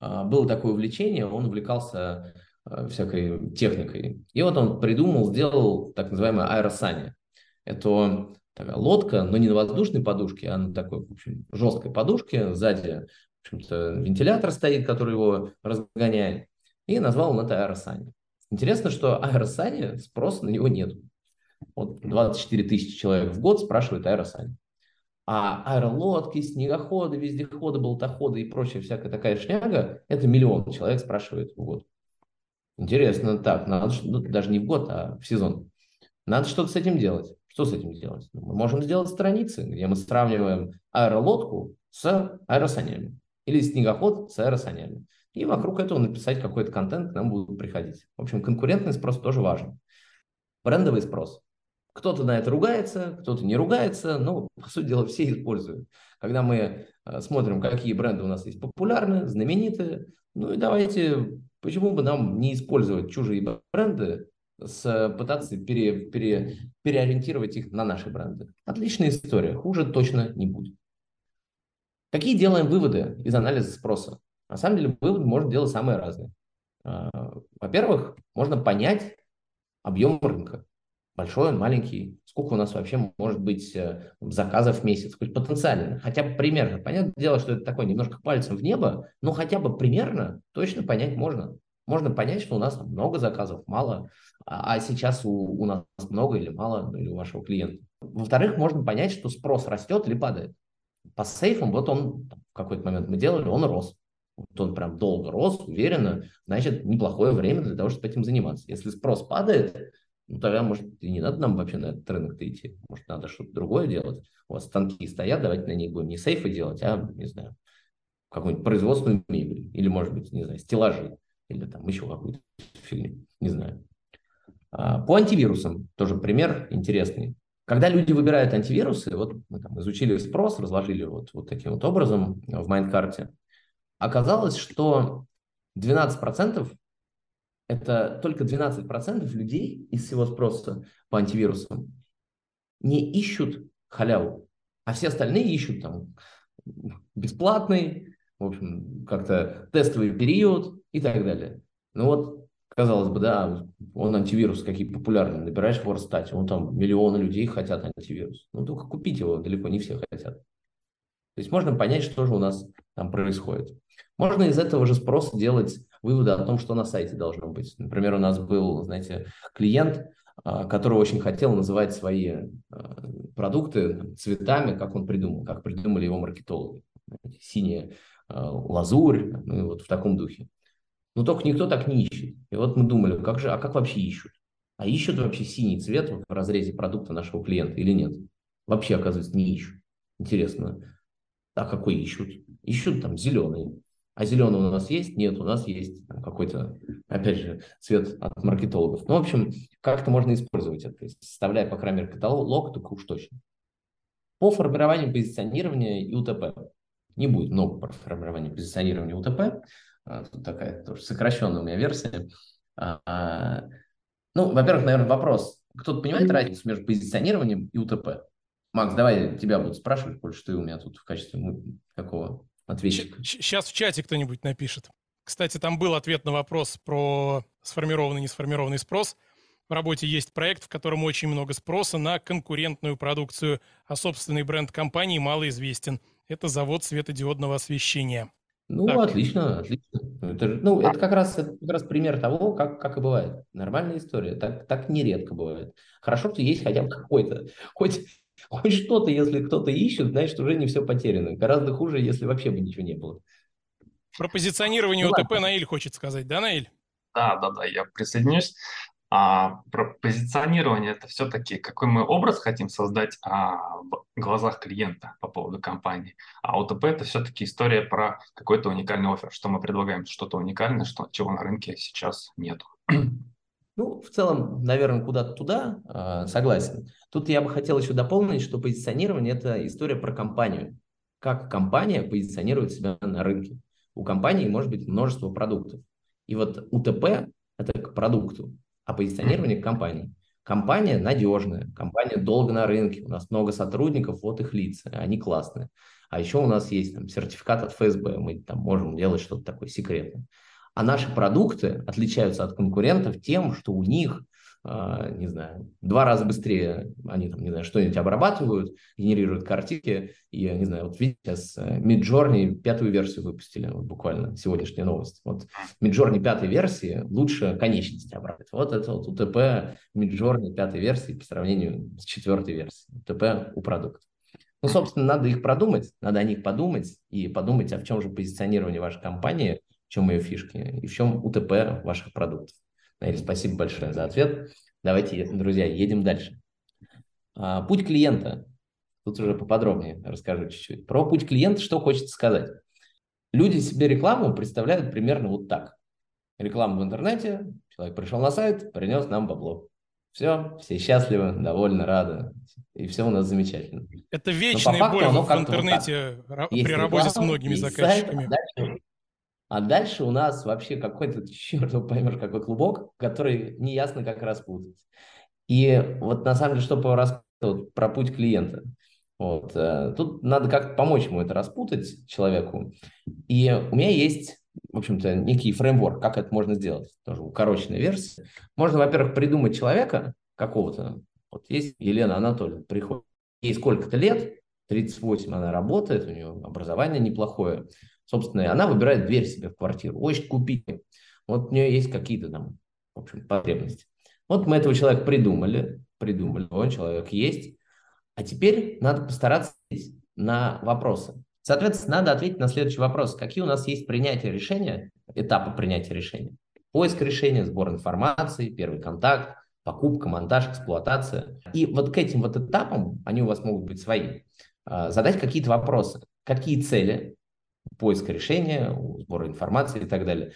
[SPEAKER 2] а, было такое увлечение, он увлекался а, всякой техникой. И вот он придумал, сделал так называемое аэросани. Это такая лодка, но не на воздушной подушке, а на такой, в общем, жесткой подушке. Сзади, в общем-то, вентилятор стоит, который его разгоняет. И назвал он это аэросани. Интересно, что аэросани, спроса на него нет. Вот 24 тысячи человек в год спрашивают аэросани. А аэролодки, снегоходы, вездеходы, болтоходы и прочая всякая такая шняга, это миллион человек спрашивает в год. Интересно, так, надо, ну, даже не в год, а в сезон. Надо что-то с этим делать. Что с этим делать? Ну, мы можем сделать страницы, где мы сравниваем аэролодку с аэросанями или снегоход с аэросанями. И вокруг этого написать какой-то контент к нам будут приходить. В общем, конкурентный спрос тоже важен. Брендовый спрос. Кто-то на это ругается, кто-то не ругается, но, по сути дела, все используют. Когда мы э, смотрим, какие бренды у нас есть популярные, знаменитые, ну и давайте, почему бы нам не использовать чужие бренды, с, пытаться пере, пере, переориентировать их на наши бренды. Отличная история, хуже точно не будет. Какие делаем выводы из анализа спроса? На самом деле выводы можно делать самые разные. А, во-первых, можно понять объем рынка большой он, маленький, сколько у нас вообще может быть э, заказов в месяц, хоть потенциально, хотя бы примерно. Понятное дело, что это такое немножко пальцем в небо, но хотя бы примерно точно понять можно. Можно понять, что у нас много заказов, мало, а, а сейчас у, у нас много или мало, ну, или у вашего клиента. Во-вторых, можно понять, что спрос растет или падает. По сейфам, вот он в какой-то момент мы делали, он рос. Вот он прям долго рос, уверенно, значит, неплохое время для того, чтобы этим заниматься. Если спрос падает, ну, тогда, может, и не надо нам вообще на этот рынок идти. Может, надо что-то другое делать. У вас станки стоят, давайте на них будем не сейфы делать, а, не знаю, какую-нибудь производственную мебель. Или, может быть, не знаю, стеллажи. Или там еще какую-то фигню. Не знаю. А, по антивирусам тоже пример интересный. Когда люди выбирают антивирусы, вот мы там изучили спрос, разложили вот, вот таким вот образом в Майнкарте, оказалось, что 12% это только 12% людей из всего спроса по антивирусам не ищут халяву, а все остальные ищут там бесплатный, в общем, как-то тестовый период и так далее. Ну вот, казалось бы, да, он антивирус какие популярные, набираешь в Ворстате, он там миллионы людей хотят антивирус. Ну только купить его далеко не все хотят. То есть можно понять, что же у нас там происходит. Можно из этого же спроса делать выводы о том, что на сайте должно быть. Например, у нас был, знаете, клиент, а, который очень хотел называть свои а, продукты цветами, как он придумал, как придумали его маркетологи. Синяя а, лазурь, ну вот в таком духе. Но только никто так не ищет. И вот мы думали, как же, а как вообще ищут? А ищут вообще синий цвет в разрезе продукта нашего клиента или нет? Вообще, оказывается, не ищут. Интересно. А какой ищут? Ищут там зеленый. А зеленый у нас есть? Нет, у нас есть какой-то, опять же, цвет от маркетологов. Ну, в общем, как-то можно использовать это, составляя, по крайней мере, каталог, только уж точно. По формированию позиционирования и УТП. Не будет много про формирование позиционирования УТП. А, тут такая тоже сокращенная у меня версия. А, ну, во-первых, наверное, вопрос. Кто-то понимает разницу между позиционированием и УТП? Макс, давай тебя буду спрашивать, больше ты у меня тут в качестве какого ответчика.
[SPEAKER 1] Сейчас в чате кто-нибудь напишет. Кстати, там был ответ на вопрос про сформированный и несформированный спрос. В работе есть проект, в котором очень много спроса на конкурентную продукцию, а собственный бренд компании малоизвестен. Это завод светодиодного освещения.
[SPEAKER 2] Ну, так. отлично, отлично. Это, ну, это как раз, это как раз пример того, как, как и бывает. Нормальная история. Так, так нередко бывает. Хорошо, что есть хотя бы какой-то, хоть Хоть что-то, если кто-то ищет, значит, уже не все потеряно. Гораздо хуже, если вообще бы ничего не было.
[SPEAKER 1] Про позиционирование ну, ОТП Наиль хочет сказать, да, Наиль?
[SPEAKER 3] Да, да, да, я присоединюсь. А, про позиционирование это все-таки какой мы образ хотим создать а, в глазах клиента по поводу компании. А ОТП это все-таки история про какой-то уникальный офер, что мы предлагаем что-то уникальное, что, чего на рынке сейчас нету.
[SPEAKER 2] Ну, в целом, наверное, куда-то туда, а, согласен. Тут я бы хотел еще дополнить, что позиционирование – это история про компанию. Как компания позиционирует себя на рынке. У компании может быть множество продуктов. И вот УТП – это к продукту, а позиционирование к компании. Компания надежная, компания долго на рынке, у нас много сотрудников, вот их лица, они классные. А еще у нас есть там, сертификат от ФСБ, мы там можем делать что-то такое секретное. А наши продукты отличаются от конкурентов тем, что у них, э, не знаю, два раза быстрее они там, не знаю, что-нибудь обрабатывают, генерируют картинки. И, не знаю, вот видите, сейчас э, Midjourney пятую версию выпустили, вот буквально сегодняшняя новость. Вот Midjourney пятой версии лучше конечности обрабатывает. Вот это вот УТП Midjourney пятой версии по сравнению с четвертой версией. УТП у продукта. Ну, собственно, надо их продумать, надо о них подумать и подумать, а в чем же позиционирование вашей компании – чем ее фишки и в чем УТП ваших продуктов. Наиль, спасибо большое за ответ. Давайте, друзья, едем дальше. А, путь клиента. Тут уже поподробнее расскажу чуть-чуть. Про путь клиента что хочется сказать. Люди себе рекламу представляют примерно вот так. Реклама в интернете, человек пришел на сайт, принес нам бабло. Все, все счастливы, довольны, рады. И все у нас замечательно.
[SPEAKER 1] Это вечная факту, боль в интернете вот при работе с многими заказчиками.
[SPEAKER 2] Сайт, а дальше у нас вообще какой-то, черт поймешь, какой клубок, который неясно как распутать. И вот на самом деле, что по распутать, про путь клиента. Вот. Э, тут надо как-то помочь ему это распутать, человеку. И у меня есть, в общем-то, некий фреймворк, как это можно сделать. Тоже укороченная версия. Можно, во-первых, придумать человека какого-то, Вот есть Елена Анатольевна, приходит, ей сколько-то лет, 38 она работает, у нее образование неплохое. Собственно, она выбирает дверь себе в квартиру. Очень купить. Вот у нее есть какие-то там, в общем, потребности. Вот мы этого человека придумали, придумали, он человек есть. А теперь надо постараться на вопросы. Соответственно, надо ответить на следующий вопрос. Какие у нас есть принятия решения, этапы принятия решения? Поиск решения, сбор информации, первый контакт, покупка, монтаж, эксплуатация. И вот к этим вот этапам, они у вас могут быть свои, а, задать какие-то вопросы. Какие цели поиска решения, сбора информации и так далее.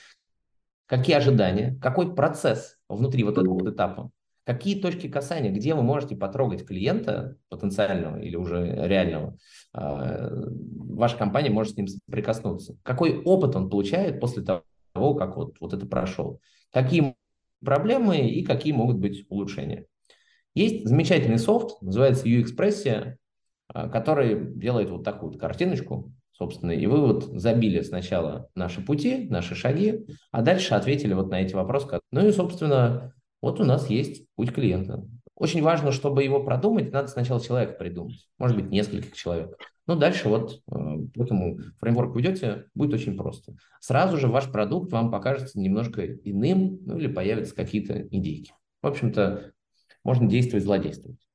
[SPEAKER 2] Какие ожидания, какой процесс внутри вот этого вот этапа, какие точки касания, где вы можете потрогать клиента потенциального или уже реального, а, ваша компания может с ним соприкоснуться. Какой опыт он получает после того, как вот, вот это прошел. Какие проблемы и какие могут быть улучшения. Есть замечательный софт, называется U-Expressia, а, который делает вот такую вот картиночку, собственно, и вы вот забили сначала наши пути, наши шаги, а дальше ответили вот на эти вопросы. Ну и, собственно, вот у нас есть путь клиента. Очень важно, чтобы его продумать, надо сначала человека придумать, может быть, нескольких человек. Но дальше вот э, к этому фреймворку идете, будет очень просто. Сразу же ваш продукт вам покажется немножко иным, ну или появятся какие-то идейки. В общем-то, можно действовать, злодействовать.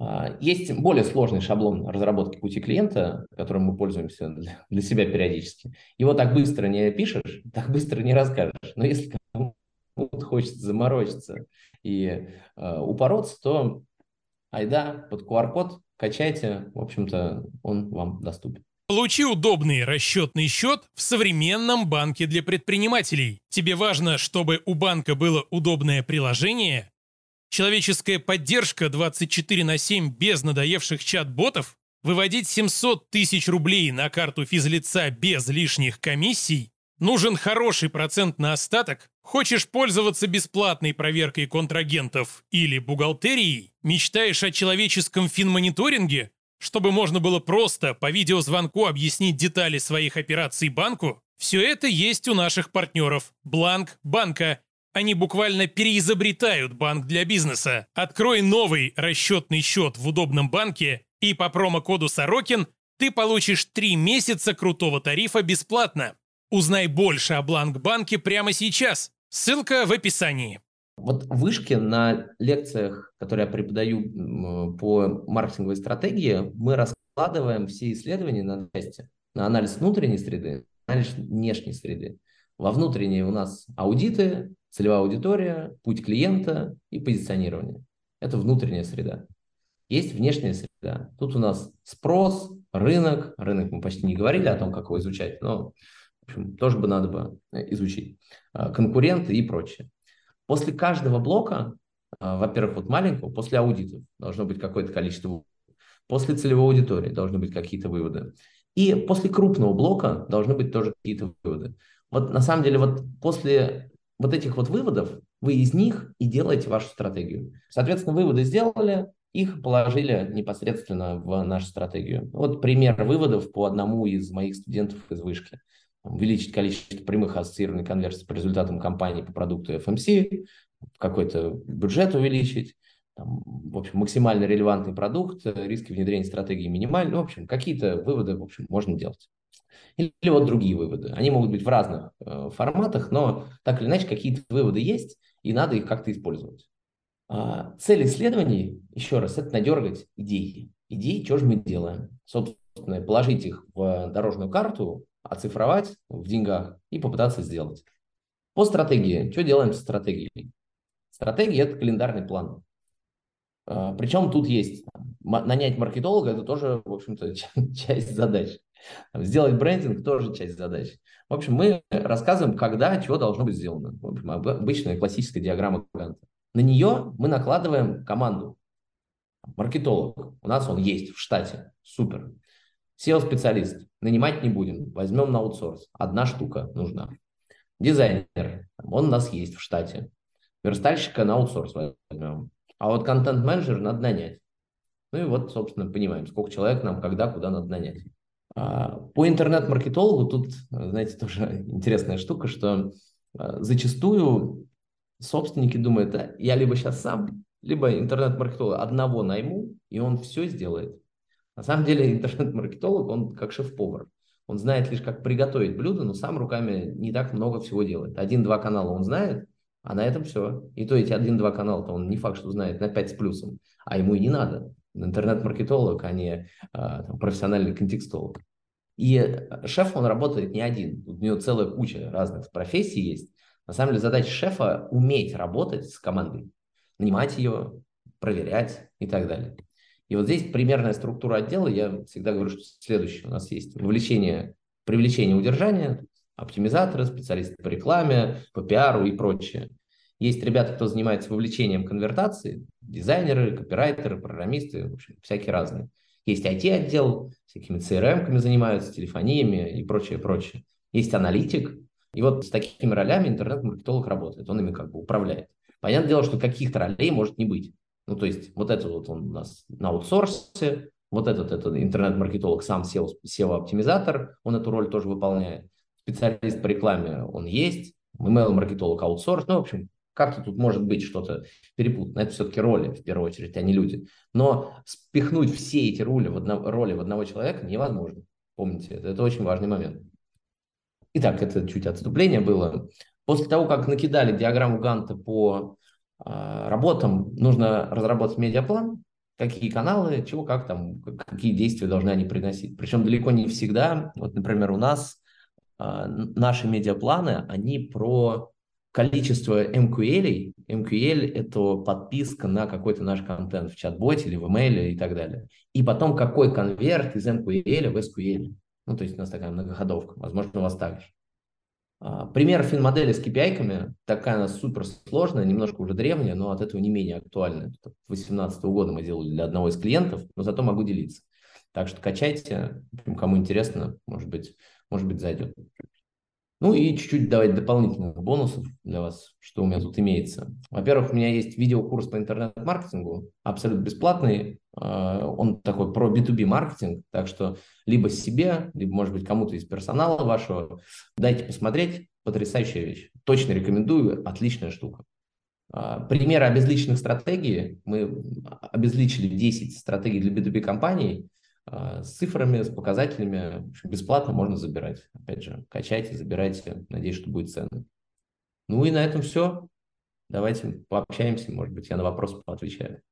[SPEAKER 2] А, есть более сложный шаблон разработки пути клиента, которым мы пользуемся для, себя периодически. Его так быстро не пишешь, так быстро не расскажешь. Но если кому-то хочется заморочиться и э, упороться, то айда под QR-код качайте, в общем-то, он вам доступен.
[SPEAKER 1] Получи удобный расчетный счет в современном банке для предпринимателей. Тебе важно, чтобы у банка было удобное приложение, Человеческая поддержка 24 на 7 без надоевших чат-ботов? Выводить 700 тысяч рублей на карту физлица без лишних комиссий? Нужен хороший процент на остаток? Хочешь пользоваться бесплатной проверкой контрагентов или бухгалтерией? Мечтаешь о человеческом финмониторинге? Чтобы можно было просто по видеозвонку объяснить детали своих операций банку? Все это есть у наших партнеров Бланк Банка они буквально переизобретают банк для бизнеса. Открой новый расчетный счет в удобном банке, и по промокоду Сорокин ты получишь 3 месяца крутого тарифа бесплатно. Узнай больше о Бланк-банке прямо сейчас. Ссылка в описании.
[SPEAKER 2] Вот в вышке на лекциях, которые я преподаю по маркетинговой стратегии, мы раскладываем все исследования на части. На анализ внутренней среды, анализ внешней среды. Во внутренней у нас аудиты, целевая аудитория, путь клиента и позиционирование. Это внутренняя среда. Есть внешняя среда. Тут у нас спрос, рынок. Рынок мы почти не говорили о том, как его изучать, но в общем, тоже бы надо бы э, изучить. А, конкуренты и прочее. После каждого блока, а, во-первых, вот маленького, после аудитов должно быть какое-то количество После целевой аудитории должны быть какие-то выводы. И после крупного блока должны быть тоже какие-то выводы. Вот на самом деле вот после вот этих вот выводов, вы из них и делаете вашу стратегию. Соответственно, выводы сделали, их положили непосредственно в нашу стратегию. Вот пример выводов по одному из моих студентов из вышки. Увеличить количество прямых ассоциированных конверсий по результатам кампании по продукту FMC, какой-то бюджет увеличить, там, в общем, максимально релевантный продукт, риски внедрения стратегии минимальны. В общем, какие-то выводы, в общем, можно делать. Или, вот другие выводы. Они могут быть в разных э, форматах, но так или иначе какие-то выводы есть, и надо их как-то использовать. А, цель исследований, еще раз, это надергать идеи. Идеи, что же мы делаем? Собственно, положить их в дорожную карту, оцифровать в деньгах и попытаться сделать. По стратегии. Что делаем с стратегией? Стратегия – это календарный план. А, Причем тут есть нанять маркетолога – это тоже, в общем-то, *laughs* часть задач. Сделать брендинг тоже часть задач. В общем, мы рассказываем, когда чего должно быть сделано. В общем, обычная классическая диаграмма Ганта. На нее мы накладываем команду. Маркетолог. У нас он есть в штате. Супер. SEO-специалист. Нанимать не будем. Возьмем на аутсорс. Одна штука нужна. Дизайнер. Он у нас есть в штате. Верстальщика на аутсорс возьмем. А вот контент-менеджер надо нанять. Ну и вот, собственно, понимаем, сколько человек нам когда, куда надо нанять. А, по интернет-маркетологу тут, знаете, тоже *laughs* интересная штука, что а, зачастую собственники думают, да, я либо сейчас сам либо интернет-маркетолога одного найму, и он все сделает. На самом деле *laughs* интернет-маркетолог, он как шеф-повар. Он знает лишь, как приготовить блюдо, но сам руками не так много всего делает. Один-два канала он знает, а на этом все. И то эти один-два канала-то он не факт, что знает на 5 с плюсом, а ему и не надо. Интернет-маркетолог, а не а, там, профессиональный контекстолог. И шеф, он работает не один. У него целая куча разных профессий есть. На самом деле задача шефа – уметь работать с командой, нанимать ее, проверять и так далее. И вот здесь примерная структура отдела, я всегда говорю, что следующее. У нас есть вовлечение, привлечение, удержание, оптимизаторы, специалисты по рекламе, по пиару и прочее. Есть ребята, кто занимается вовлечением конвертации, дизайнеры, копирайтеры, программисты, в общем, всякие разные. Есть IT-отдел, всякими CRM-ками занимаются, телефониями и прочее, прочее. Есть аналитик. И вот с такими ролями интернет-маркетолог работает, он ими как бы управляет. Понятное дело, что каких-то ролей может не быть. Ну, то есть вот этот вот он у нас на аутсорсе, вот этот, этот интернет-маркетолог сам SEO-оптимизатор, он эту роль тоже выполняет. Специалист по рекламе он есть, email-маркетолог аутсорс, ну, в общем, как-то тут может быть что-то перепутано. Это все-таки роли, в первую очередь, а не люди. Но спихнуть все эти роли в, одно, роли в одного человека невозможно. Помните, это, это очень важный момент. Итак, это чуть отступление было. После того, как накидали диаграмму Ганта по а, работам нужно разработать медиаплан, какие каналы, чего, как там, какие действия должны они приносить. Причем далеко не всегда, вот, например, у нас а, наши медиапланы, они про количество MQL. MQL – это подписка на какой-то наш контент в чат-боте или в email и так далее. И потом какой конверт из MQL в SQL. Ну, то есть у нас такая многоходовка. Возможно, у вас так же. А, пример финмодели с KPI-ками, такая она супер сложная, немножко уже древняя, но от этого не менее актуальная. 2018 года мы делали для одного из клиентов, но зато могу делиться. Так что качайте, кому интересно, может быть, может быть зайдет. Ну и чуть-чуть давать дополнительных бонусов для вас, что у меня тут имеется. Во-первых, у меня есть видеокурс по интернет-маркетингу, абсолютно бесплатный. А, он такой про B2B маркетинг, так что либо себе, либо, может быть, кому-то из персонала вашего, дайте посмотреть. Потрясающая вещь. Точно рекомендую, отличная штука. А, примеры обезличенных стратегий. Мы обезличили 10 стратегий для B2B компаний. А, с цифрами, с показателями. Бесплатно можно забирать. Опять же, качайте, забирайте. Надеюсь, что будет ценно. Ну и на этом все. Давайте пообщаемся. Может быть, я на вопрос поотвечаю.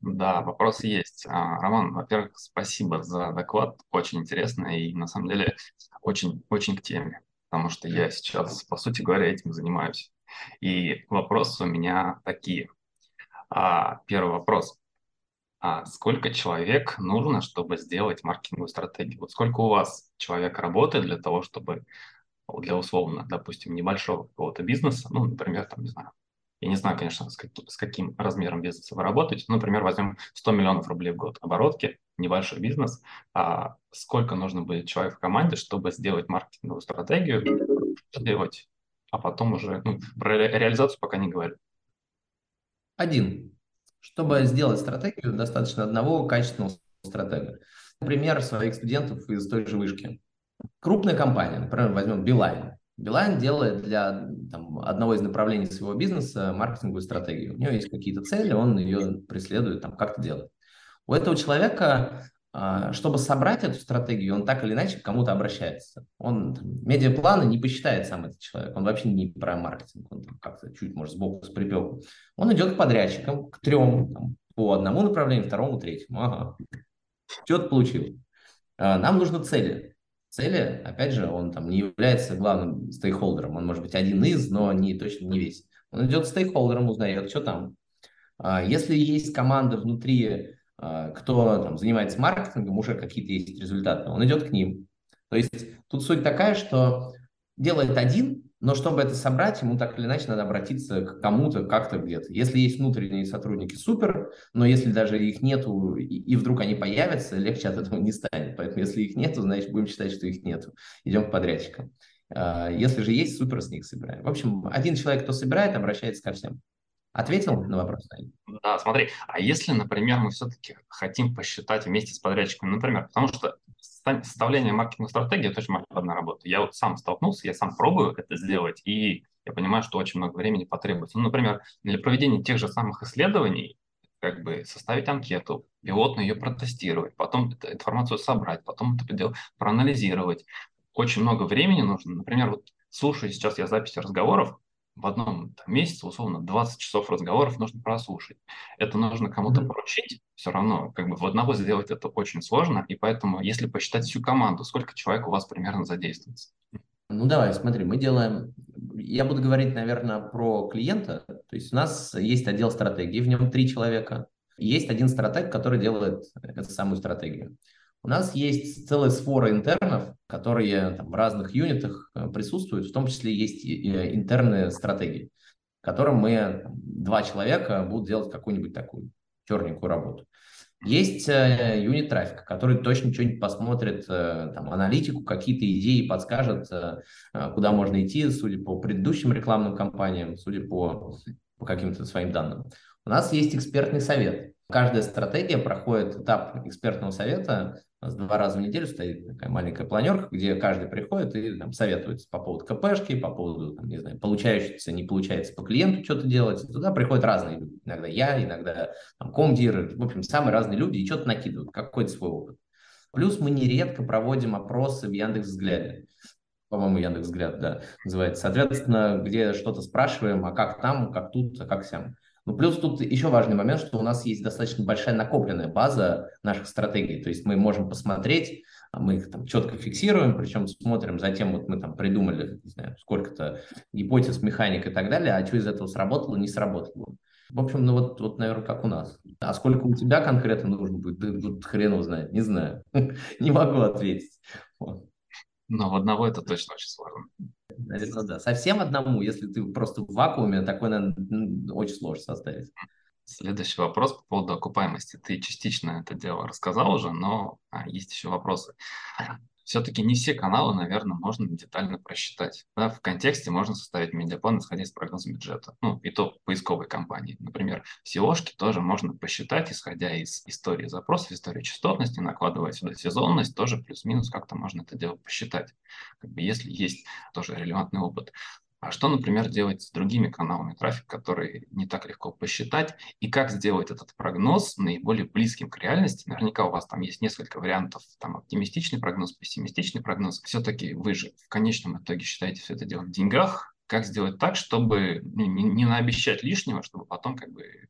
[SPEAKER 3] Да, вопросы есть. А, Роман, во-первых, спасибо за доклад. Очень интересно и, на самом деле, очень, очень к теме. Потому что я сейчас, по сути говоря, этим занимаюсь. И вопросы у меня такие. А, первый вопрос а сколько человек нужно, чтобы сделать маркетинговую стратегию? Вот сколько у вас человек работает для того, чтобы для условно, допустим, небольшого какого-то бизнеса, ну, например, там, не знаю, я не знаю, конечно, с каким, с каким размером бизнеса вы работаете, например, возьмем 100 миллионов рублей в год оборотки, небольшой бизнес, а сколько нужно будет человек в команде, чтобы сделать маркетинговую стратегию, сделать, а потом уже, ну, про реализацию пока не говорю.
[SPEAKER 2] Один. Чтобы сделать стратегию, достаточно одного качественного стратега. Например, своих студентов из той же вышки. Крупная компания, например, возьмем Билайн. Билайн делает для там, одного из направлений своего бизнеса маркетинговую стратегию. У него есть какие-то цели, он ее преследует, там как-то делает. У этого человека чтобы собрать эту стратегию, он так или иначе к кому-то обращается. Он медиапланы не посчитает сам этот человек, он вообще не про маркетинг, он как-то чуть, может, сбоку с припеком. Он идет к подрядчикам, к трем, там, по одному направлению, второму, третьему. Ага. Что-то получил. А, нам нужны цели. Цели, опять же, он там не является главным стейкхолдером, он может быть один из, но не, точно не весь. Он идет к стейкхолдерам, узнает, что там. А, если есть команда внутри а, кто там, занимается маркетингом, уже какие-то есть результаты, он идет к ним. То есть тут суть такая, что делает один, но чтобы это собрать, ему так или иначе надо обратиться к кому-то, как-то где-то. Если есть внутренние сотрудники, супер, но если даже их нету и, и вдруг они появятся, легче от этого не станет. Поэтому если их нету, значит будем считать, что их нету. Идем к подрядчикам. А, если же есть, супер с них собираем. В общем, один человек, кто собирает, обращается ко всем. Ответил на вопрос?
[SPEAKER 3] Да, смотри, а если, например, мы все-таки хотим посчитать вместе с подрядчиком, например, потому что составление маркетинговой стратегии – это очень масштабная работа. Я вот сам столкнулся, я сам пробую это сделать, и я понимаю, что очень много времени потребуется. Ну, например, для проведения тех же самых исследований как бы составить анкету, пилотно ее протестировать, потом эту информацию собрать, потом это дело проанализировать. Очень много времени нужно. Например, вот слушаю сейчас я записи разговоров, в одном там, месяце, условно, 20 часов разговоров нужно прослушать. Это нужно кому-то mm-hmm. поручить, все равно, как бы в одного сделать это очень сложно, и поэтому, если посчитать всю команду, сколько человек у вас примерно задействуется?
[SPEAKER 2] Ну, давай, смотри, мы делаем... Я буду говорить, наверное, про клиента. То есть у нас есть отдел стратегии, в нем три человека. есть один стратег, который делает эту самую стратегию. У нас есть целая сфора интернов, которые там, в разных юнитах э, присутствуют, в том числе есть и интерные стратегии, которым мы, два человека, будут делать какую-нибудь такую черненькую работу. Есть э, юнит трафика, который точно что-нибудь посмотрит, э, там, аналитику, какие-то идеи подскажет, э, куда можно идти, судя по предыдущим рекламным кампаниям, судя по, по каким-то своим данным. У нас есть экспертный совет. Каждая стратегия проходит этап экспертного совета, два раза в неделю стоит такая маленькая планерка, где каждый приходит и там, советуется по поводу КПшки, по поводу, там, не знаю, получающегося, не получается по клиенту что-то делать. Туда приходят разные люди. Иногда я, иногда там, комдиры, в общем, самые разные люди и что-то накидывают, какой-то свой опыт. Плюс мы нередко проводим опросы в Яндекс Взгляде. По-моему, Яндекс Взгляд, да, называется. Соответственно, где что-то спрашиваем, а как там, как тут, а как сям. Ну, плюс тут еще важный момент, что у нас есть достаточно большая накопленная база наших стратегий. То есть мы можем посмотреть, а мы их там четко фиксируем, причем смотрим, затем вот мы там придумали, не знаю, сколько-то гипотез, механик и так далее, а что из этого сработало, не сработало. В общем, ну вот, вот, наверное, как у нас. А сколько у тебя конкретно нужно будет, да, тут хрен узнает, не знаю. *laughs* не могу ответить.
[SPEAKER 3] Но в одного это точно очень сложно.
[SPEAKER 2] Наверное, да. Совсем одному, если ты просто в вакууме, такой, наверное, очень сложно составить.
[SPEAKER 3] Следующий вопрос по поводу окупаемости. Ты частично это дело рассказал уже, но а, есть еще вопросы все-таки не все каналы, наверное, можно детально просчитать. Да, в контексте можно составить медиаплан, исходя из прогноза бюджета. Ну, и то поисковой компании. Например, SEO-шки тоже можно посчитать, исходя из истории запросов, истории частотности, накладывая сюда сезонность, тоже плюс-минус как-то можно это дело посчитать. Как бы если есть тоже релевантный опыт. А что, например, делать с другими каналами трафика, которые не так легко посчитать, и как сделать этот прогноз наиболее близким к реальности? Наверняка у вас там есть несколько вариантов, там оптимистичный прогноз, пессимистичный прогноз. Все-таки вы же в конечном итоге считаете все это дело в деньгах. Как сделать так, чтобы ну, не, не наобещать лишнего, чтобы потом как бы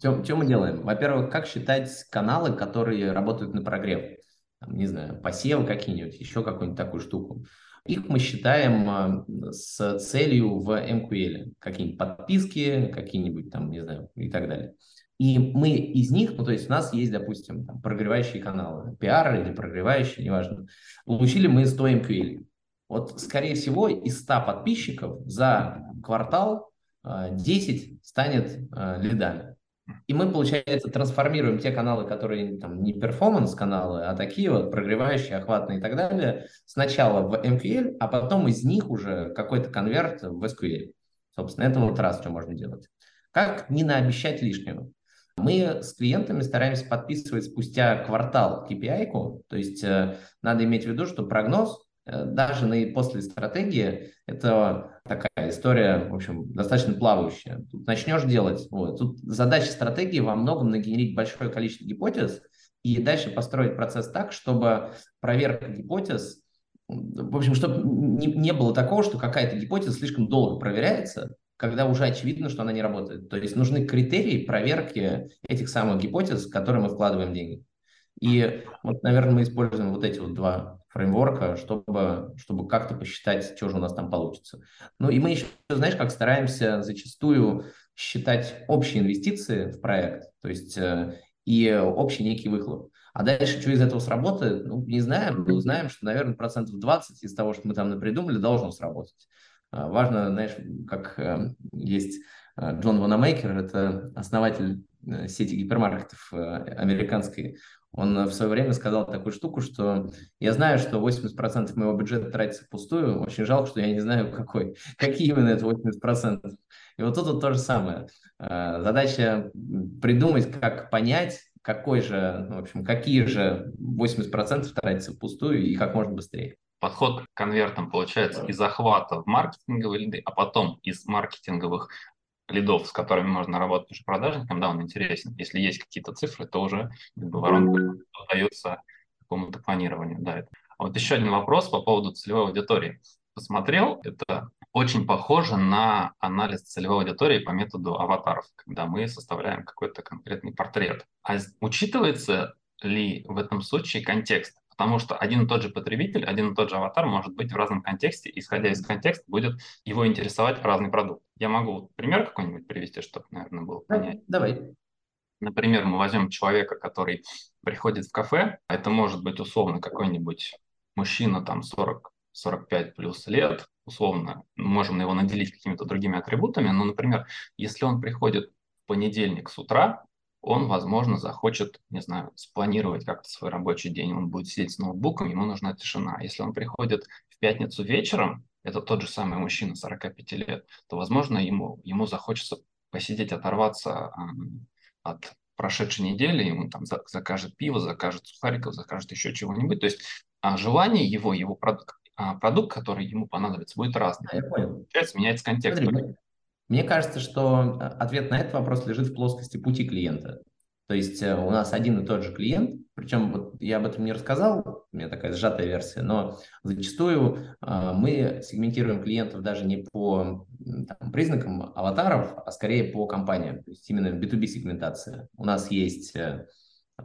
[SPEAKER 2] что, что мы делаем? Во-первых, как считать каналы, которые работают на прогрев? Там, не знаю, посевы какие-нибудь, еще какую-нибудь такую штуку. Их мы считаем а, с целью в MQL. Какие-нибудь подписки, какие-нибудь там, не знаю, и так далее. И мы из них, ну то есть у нас есть, допустим, там, прогревающие каналы, пиар или прогревающие, неважно. Получили мы 100 MQL. Вот, скорее всего, из 100 подписчиков за квартал 10 а, станет а, лидами. И мы, получается, трансформируем те каналы, которые там, не перформанс-каналы, а такие вот прогревающие, охватные и так далее, сначала в MQL, а потом из них уже какой-то конверт в SQL. Собственно, это вот раз, что можно делать. Как не наобещать лишнего? Мы с клиентами стараемся подписывать спустя квартал KPI-ку, то есть э, надо иметь в виду, что прогноз Э, даже на, после стратегии это такая история, в общем, достаточно плавающая. Тут начнешь делать, вот, тут задача стратегии во многом нагенерить большое количество гипотез и дальше построить процесс так, чтобы проверка гипотез, в общем, чтобы не, не было такого, что какая-то гипотеза слишком долго проверяется, когда уже очевидно, что она не работает. То есть нужны критерии проверки этих самых гипотез, в которые мы вкладываем деньги. И вот, наверное, мы используем вот эти вот два фреймворка, чтобы, чтобы как-то посчитать, что же у нас там получится. Ну и мы еще, знаешь, как стараемся зачастую считать общие инвестиции в проект, то есть э, и общий некий выхлоп. А дальше, что из этого сработает, ну, не знаем, но знаем, что, наверное, процентов 20 из того, что мы там напридумали, должно сработать. А, важно, знаешь, как э, есть э, Джон Ванамейкер, это основатель сети гипермаркетов американской, он в свое время сказал такую штуку, что я знаю, что 80% моего бюджета тратится впустую, очень жалко, что я не знаю, какой, *laughs* какие именно это 80%. И вот тут вот то же самое. А, задача придумать, как понять, какой же, ну, в общем, какие же 80% тратится впустую и как можно быстрее.
[SPEAKER 3] Подход к конвертам получается из захвата в маркетинговые лиды, а потом из маркетинговых лидов, с которыми можно работать уже продажником, да, он интересен. Если есть какие-то цифры, то уже как бы, воронка поддается какому-то планированию. Да. А вот еще один вопрос по поводу целевой аудитории. Посмотрел, это очень похоже на анализ целевой аудитории по методу аватаров, когда мы составляем какой-то конкретный портрет. А учитывается ли в этом случае контекст? Потому что один и тот же потребитель, один и тот же аватар может быть в разном контексте, исходя из контекста будет его интересовать разный продукт. Я могу пример какой-нибудь привести, чтобы, наверное, было понятнее.
[SPEAKER 2] Давай.
[SPEAKER 3] Например, мы возьмем человека, который приходит в кафе, это может быть условно какой-нибудь мужчина там 40 45 плюс лет, условно, можем его наделить какими-то другими атрибутами, но, например, если он приходит в понедельник с утра, он, возможно, захочет, не знаю, спланировать как-то свой рабочий день, он будет сидеть с ноутбуком, ему нужна тишина. Если он приходит в пятницу вечером, это тот же самый мужчина 45 лет, то, возможно, ему, ему захочется посидеть, оторваться от прошедшей недели, ему там закажет пиво, закажет сухариков, закажет еще чего-нибудь. То есть а желание его, его продукт, а, продукт, который ему понадобится, будет разный.
[SPEAKER 2] Да, я понял.
[SPEAKER 3] Меняется контекст. Смотри,
[SPEAKER 2] мне кажется, что э, ответ на этот вопрос лежит в плоскости пути клиента. То есть э, у нас один и тот же клиент, причем вот я об этом не рассказал, у меня такая сжатая версия, но зачастую э, мы сегментируем клиентов даже не по там, признакам аватаров, а скорее по компаниям, то есть именно B2B сегментация. У нас есть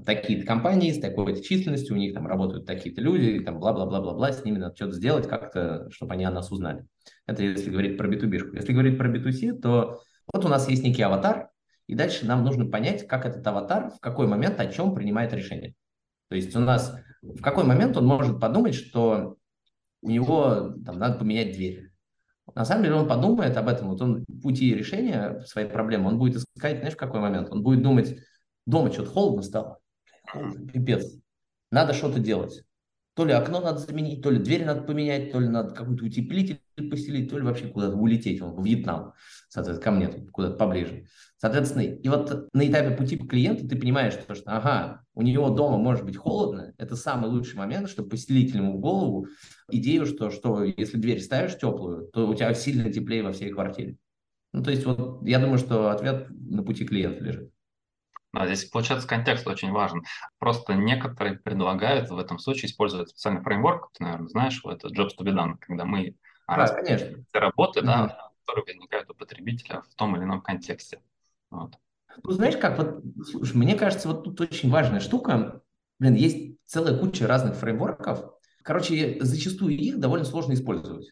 [SPEAKER 2] такие-то компании с такой-то численностью, у них там работают такие-то люди, и там бла-бла-бла-бла-бла, с ними надо что-то сделать как-то, чтобы они о нас узнали. Это если говорить про B2B. Если говорить про B2C, то вот у нас есть некий аватар, и дальше нам нужно понять, как этот аватар в какой момент о чем принимает решение. То есть у нас в какой момент он может подумать, что у него там надо поменять дверь. На самом деле он подумает об этом, вот он пути решения своей проблемы, он будет искать, знаешь, в какой момент? Он будет думать, дома что-то холодно стало, пипец, надо что-то делать. То ли окно надо заменить, то ли дверь надо поменять, то ли надо какой-то утеплитель поселить, то ли вообще куда-то улететь в Вьетнам, соответственно, ко мне куда-то поближе. Соответственно, и вот на этапе пути к клиенту ты понимаешь, что, что ага, у него дома может быть холодно, это самый лучший момент, чтобы поселить ему в голову идею, что, что если дверь ставишь теплую, то у тебя сильно теплее во всей квартире. Ну, то есть вот я думаю, что ответ на пути клиента лежит.
[SPEAKER 3] Да, здесь, получается, контекст очень важен. Просто некоторые предлагают в этом случае использовать специальный фреймворк, ты, наверное, знаешь, это Jobs to be done, когда мы
[SPEAKER 2] да, конечно.
[SPEAKER 3] работы, угу. да, которые возникают у потребителя в том или ином контексте. Вот.
[SPEAKER 2] Ну, знаешь как, вот, слушай, мне кажется, вот тут очень важная штука, блин, есть целая куча разных фреймворков, короче, зачастую их довольно сложно использовать.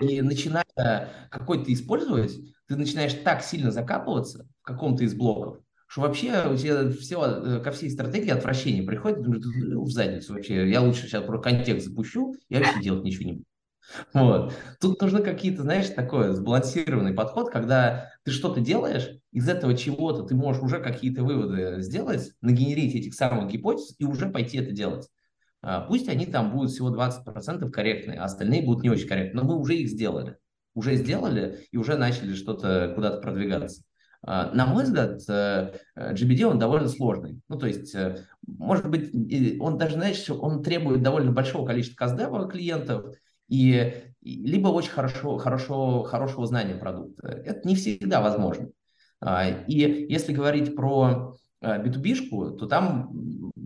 [SPEAKER 2] И начиная какой-то использовать, ты начинаешь так сильно закапываться в каком-то из блоков, что вообще тебя все, э, ко всей стратегии отвращение приходит, думаешь, в задницу вообще, я лучше сейчас про контекст запущу, я вообще делать ничего не буду. Вот. Тут нужно какие-то, знаешь, такой сбалансированный подход, когда ты что-то делаешь, из этого чего-то ты можешь уже какие-то выводы сделать, нагенерить этих самых гипотез и уже пойти это делать. А, пусть они там будут всего 20% корректные, а остальные будут не очень корректные, но мы уже их сделали. Уже сделали и уже начали что-то куда-то продвигаться. А, на мой взгляд, э, GBD он довольно сложный. Ну, то есть, э, может быть, он даже, знаешь, он требует довольно большого количества каздева клиентов и, либо очень хорошо, хорошо, хорошего знания продукта. Это не всегда возможно. А, и если говорить про B2B-шку, э, то там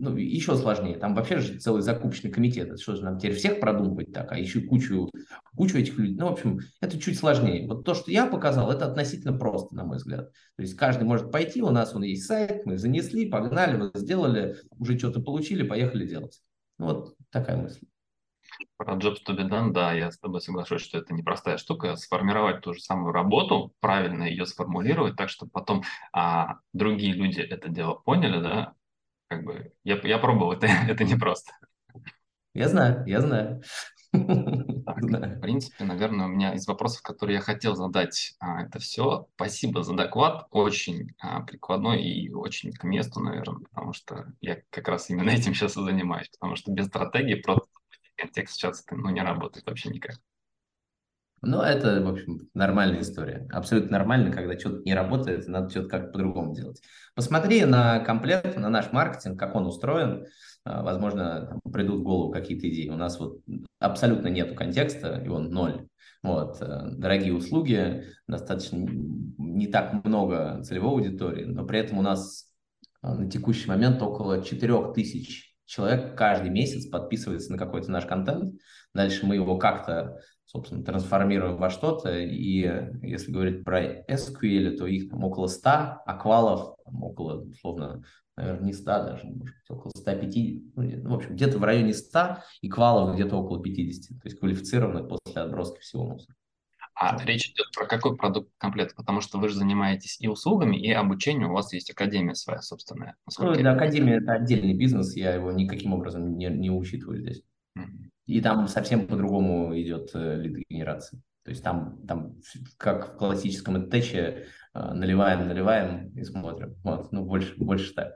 [SPEAKER 2] ну, еще сложнее. Там вообще же целый закупочный комитет. Это что же нам теперь всех продумывать так, а еще кучу, кучу этих людей. Ну, в общем, это чуть сложнее. Вот то, что я показал, это относительно просто, на мой взгляд. То есть каждый может пойти, у нас он есть сайт, мы занесли, погнали, вот сделали, уже что-то получили, поехали делать. Ну, вот такая мысль.
[SPEAKER 3] Про Jobs to be done, да, я с тобой соглашусь, что это непростая штука. Сформировать ту же самую работу, правильно ее сформулировать, так, чтобы потом а, другие люди это дело поняли, да, как бы я, я пробовал, это, *laughs* это непросто.
[SPEAKER 2] Я знаю, я знаю.
[SPEAKER 3] Так, в принципе, наверное, у меня из вопросов, которые я хотел задать, а, это все. Спасибо за доклад, очень а, прикладной и очень к месту, наверное, потому что я как раз именно *laughs* этим сейчас и занимаюсь, потому что без стратегии просто контекст сейчас ну, не работает вообще никак.
[SPEAKER 2] Ну, это, в общем, нормальная история. Абсолютно нормально, когда что-то не работает, надо что-то как-то по-другому делать. Посмотри на комплект, на наш маркетинг, как он устроен. А, возможно, придут в голову какие-то идеи. У нас вот абсолютно нету контекста, и он ноль. Вот, э, дорогие услуги, достаточно не так много целевой аудитории, но при этом у нас а, на текущий момент около 4000 человек каждый месяц подписывается на какой-то наш контент. Дальше мы его как-то, собственно, трансформируем во что-то. И если говорить про SQL, то их там около 100, аквалов около, условно, наверное, не 100 даже, может быть, около 150, ну, в общем, где-то в районе 100, и квалов где-то около 50, то есть квалифицированных после отброски всего мусора.
[SPEAKER 3] А речь идет про какой продукт комплект? Потому что вы же занимаетесь и услугами, и обучением, у вас есть академия своя собственная.
[SPEAKER 2] Ну, да, академия – это отдельный бизнес, я его никаким образом не, не учитываю здесь. Mm-hmm. И там совсем по-другому идет э, лид-генерация. То есть там, там как в классическом тече э, наливаем, наливаем и смотрим. Вот, ну, больше, больше так.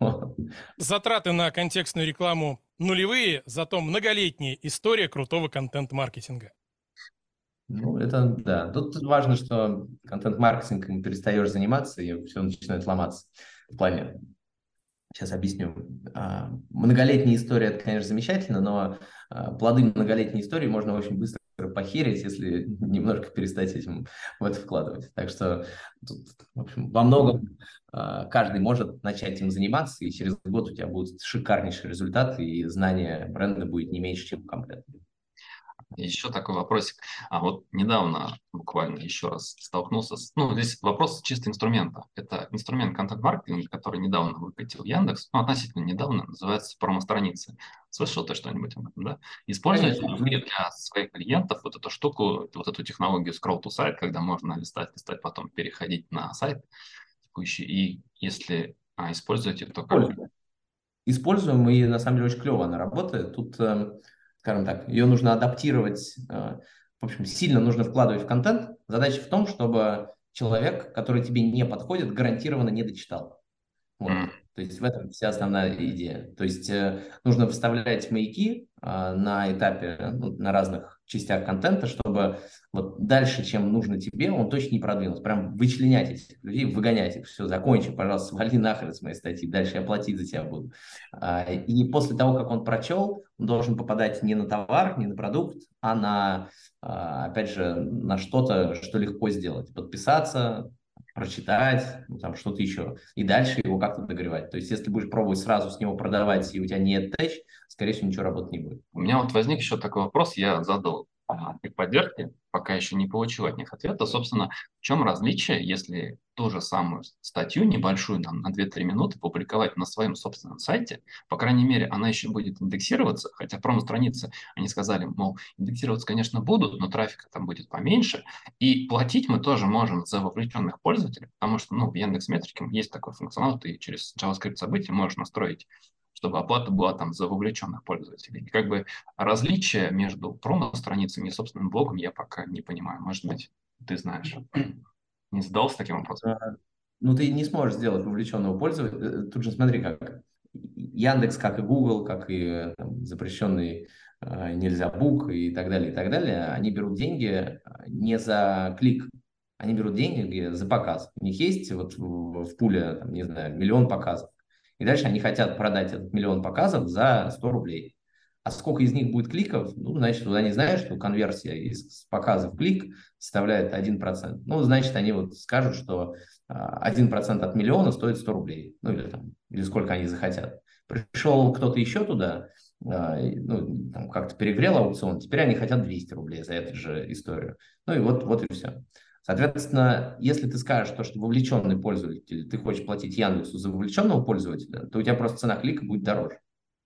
[SPEAKER 2] *laughs*
[SPEAKER 1] Затраты на контекстную рекламу нулевые, зато многолетняя история крутого контент-маркетинга.
[SPEAKER 2] Ну, это да. Тут важно, что контент-маркетингом перестаешь заниматься, и все начинает ломаться. В плане, сейчас объясню. А, многолетняя история, это, конечно, замечательно, но а, плоды многолетней истории можно очень быстро похерить, если немножко перестать этим в это вкладывать. Так что тут, в общем, во многом а, каждый может начать этим заниматься, и через год у тебя будут шикарнейшие результаты, и знание бренда будет не меньше, чем комплект.
[SPEAKER 3] Еще такой вопросик. А вот недавно буквально еще раз столкнулся с... Ну, здесь вопрос чисто инструмента. Это инструмент контент-маркетинга, который недавно выкатил Яндекс, ну, относительно недавно, называется промо-страницы. Слышал ты что-нибудь об этом, да? Используете ли вы для своих клиентов вот эту штуку, вот эту технологию scroll to site, когда можно листать, листать, потом переходить на сайт текущий, и если а, используете, то как?
[SPEAKER 2] Используем, и на самом деле очень клево она работает. Тут эм, скажем так, ее нужно адаптировать, э, в общем, сильно нужно вкладывать в контент. Задача в том, чтобы человек, который тебе не подходит, гарантированно не дочитал. Вот. То есть в этом вся основная идея. То есть э, нужно вставлять маяки э, на этапе, ну, на разных частях контента, чтобы вот дальше, чем нужно тебе, он точно не продвинулся. Прям вычленять этих людей, выгонять их. Все, закончи, пожалуйста, вали нахрен с моей статьи, дальше я платить за тебя буду. А, и после того, как он прочел, он должен попадать не на товар, не на продукт, а на, а, опять же, на что-то, что легко сделать. Подписаться, прочитать, ну, там что-то еще, и дальше его как-то догревать. То есть, если будешь пробовать сразу с него продавать, и у тебя нет тэч, скорее всего, ничего работать не будет.
[SPEAKER 3] У меня вот возник еще такой вопрос, я задал их поддержки, пока еще не получил от них ответа. Собственно, в чем различие, если ту же самую статью небольшую, там, на 2-3 минуты публиковать на своем собственном сайте, по крайней мере, она еще будет индексироваться, хотя промо-страницы, они сказали, мол, индексироваться, конечно, будут, но трафика там будет поменьше, и платить мы тоже можем за вовлеченных пользователей, потому что, ну, в Яндекс.Метрике есть такой функционал, ты через JavaScript события можешь настроить чтобы оплата была там за вовлеченных пользователей. И как бы различия между промо-страницами и собственным блогом я пока не понимаю. Может быть, ты знаешь. *clears throat* Не задался таким вопросом? А,
[SPEAKER 2] ну, ты не сможешь сделать вовлеченного пользователя. Э, тут же смотри, как Яндекс, как и Google, как и там, запрещенный э, нельзя бук и так далее, и так далее, они берут деньги не за клик, они берут деньги за показ. У них есть вот в, в пуле, там, не знаю, миллион показов. И дальше они хотят продать этот миллион показов за 100 рублей. А сколько из них будет кликов? Ну, значит, вот они знают, что конверсия из показа в клик составляет 1%. Ну, значит, они вот скажут, что 1% а, от миллиона стоит 100 рублей. Ну, или, там, или сколько они захотят. Пришел кто-то еще туда, а, ну, там, как-то перегрел аукцион, теперь они хотят 200 рублей за эту же историю. Ну, и вот, вот и все. Соответственно, если ты скажешь, то, что вовлеченный пользователь, ты хочешь платить Яндексу за вовлеченного пользователя, то у тебя просто цена клика будет дороже.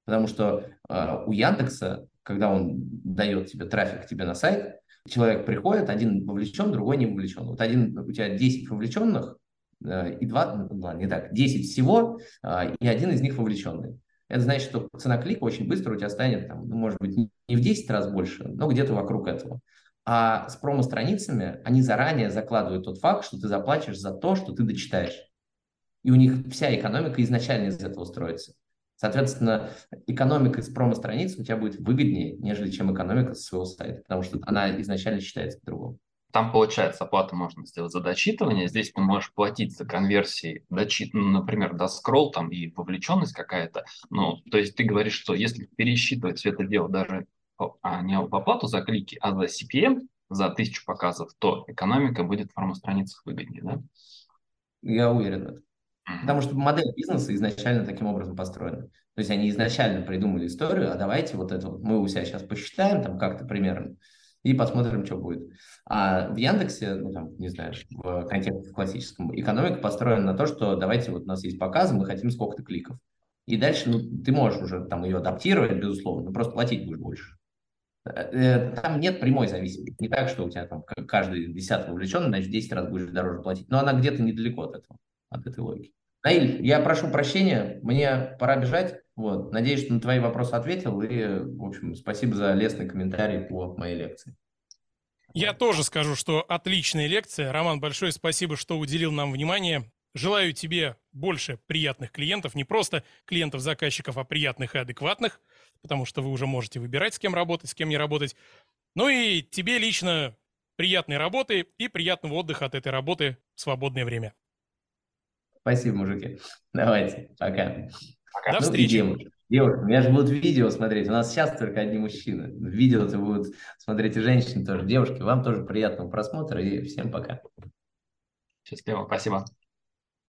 [SPEAKER 2] Потому что э, у Яндекса, когда он дает тебе трафик тебе на сайт, человек приходит, один вовлечен, другой не вовлечен. Вот один, у тебя 10 вовлеченных, э, и два, ну, не так, 10 всего, э, и один из них вовлеченный. Это значит, что цена клика очень быстро у тебя станет, там, ну, может быть, не в 10 раз больше, но где-то вокруг этого. А с промо-страницами они заранее закладывают тот факт, что ты заплатишь за то, что ты дочитаешь. И у них вся экономика изначально из этого строится. Соответственно, экономика с промо-страницы у тебя будет выгоднее, нежели чем экономика с своего сайта, потому что она изначально считается по-другому.
[SPEAKER 3] Там, получается, оплату можно сделать за дочитывание. Здесь ты можешь платить за конверсии, дочит... ну, например, до скролл там и вовлеченность какая-то. Ну, то есть ты говоришь, что если пересчитывать все это дело даже не в оплату за клики, а за CPM, за тысячу показов, то экономика будет в промо-страницах выгоднее, да?
[SPEAKER 2] Я уверен. Потому что модель бизнеса изначально таким образом построена. То есть они изначально придумали историю, а давайте вот это вот мы у себя сейчас посчитаем там как-то примерно и посмотрим, что будет. А в Яндексе, ну там, не знаю, в контексте классическом, экономика построена на то, что давайте вот у нас есть показы, мы хотим сколько-то кликов. И дальше ну, ты можешь уже там ее адаптировать, безусловно, но просто платить будешь больше. Э, там нет прямой зависимости. Не так, что у тебя там каждый десятый вовлечен, значит, 10 раз будешь дороже платить. Но она где-то недалеко от этого, от этой логики. Наиль, я прошу прощения, мне пора бежать. Вот. Надеюсь, что на твои вопросы ответил. И, в общем, спасибо за лестный комментарий по моей лекции.
[SPEAKER 1] Я тоже скажу, что отличная лекция. Роман, большое спасибо, что уделил нам внимание. Желаю тебе больше приятных клиентов, не просто клиентов-заказчиков, а приятных и адекватных, потому что вы уже можете выбирать, с кем работать, с кем не работать. Ну и тебе лично приятной работы и приятного отдыха от этой работы в свободное время.
[SPEAKER 2] Спасибо, мужики. Давайте, пока.
[SPEAKER 1] пока. До ну, встречи.
[SPEAKER 2] Девушки, девушки, у меня же будут видео смотреть. У нас сейчас только одни мужчины. Видео-то будут смотреть и женщины тоже. Девушки, вам тоже приятного просмотра и всем пока.
[SPEAKER 3] Счастливо, спасибо.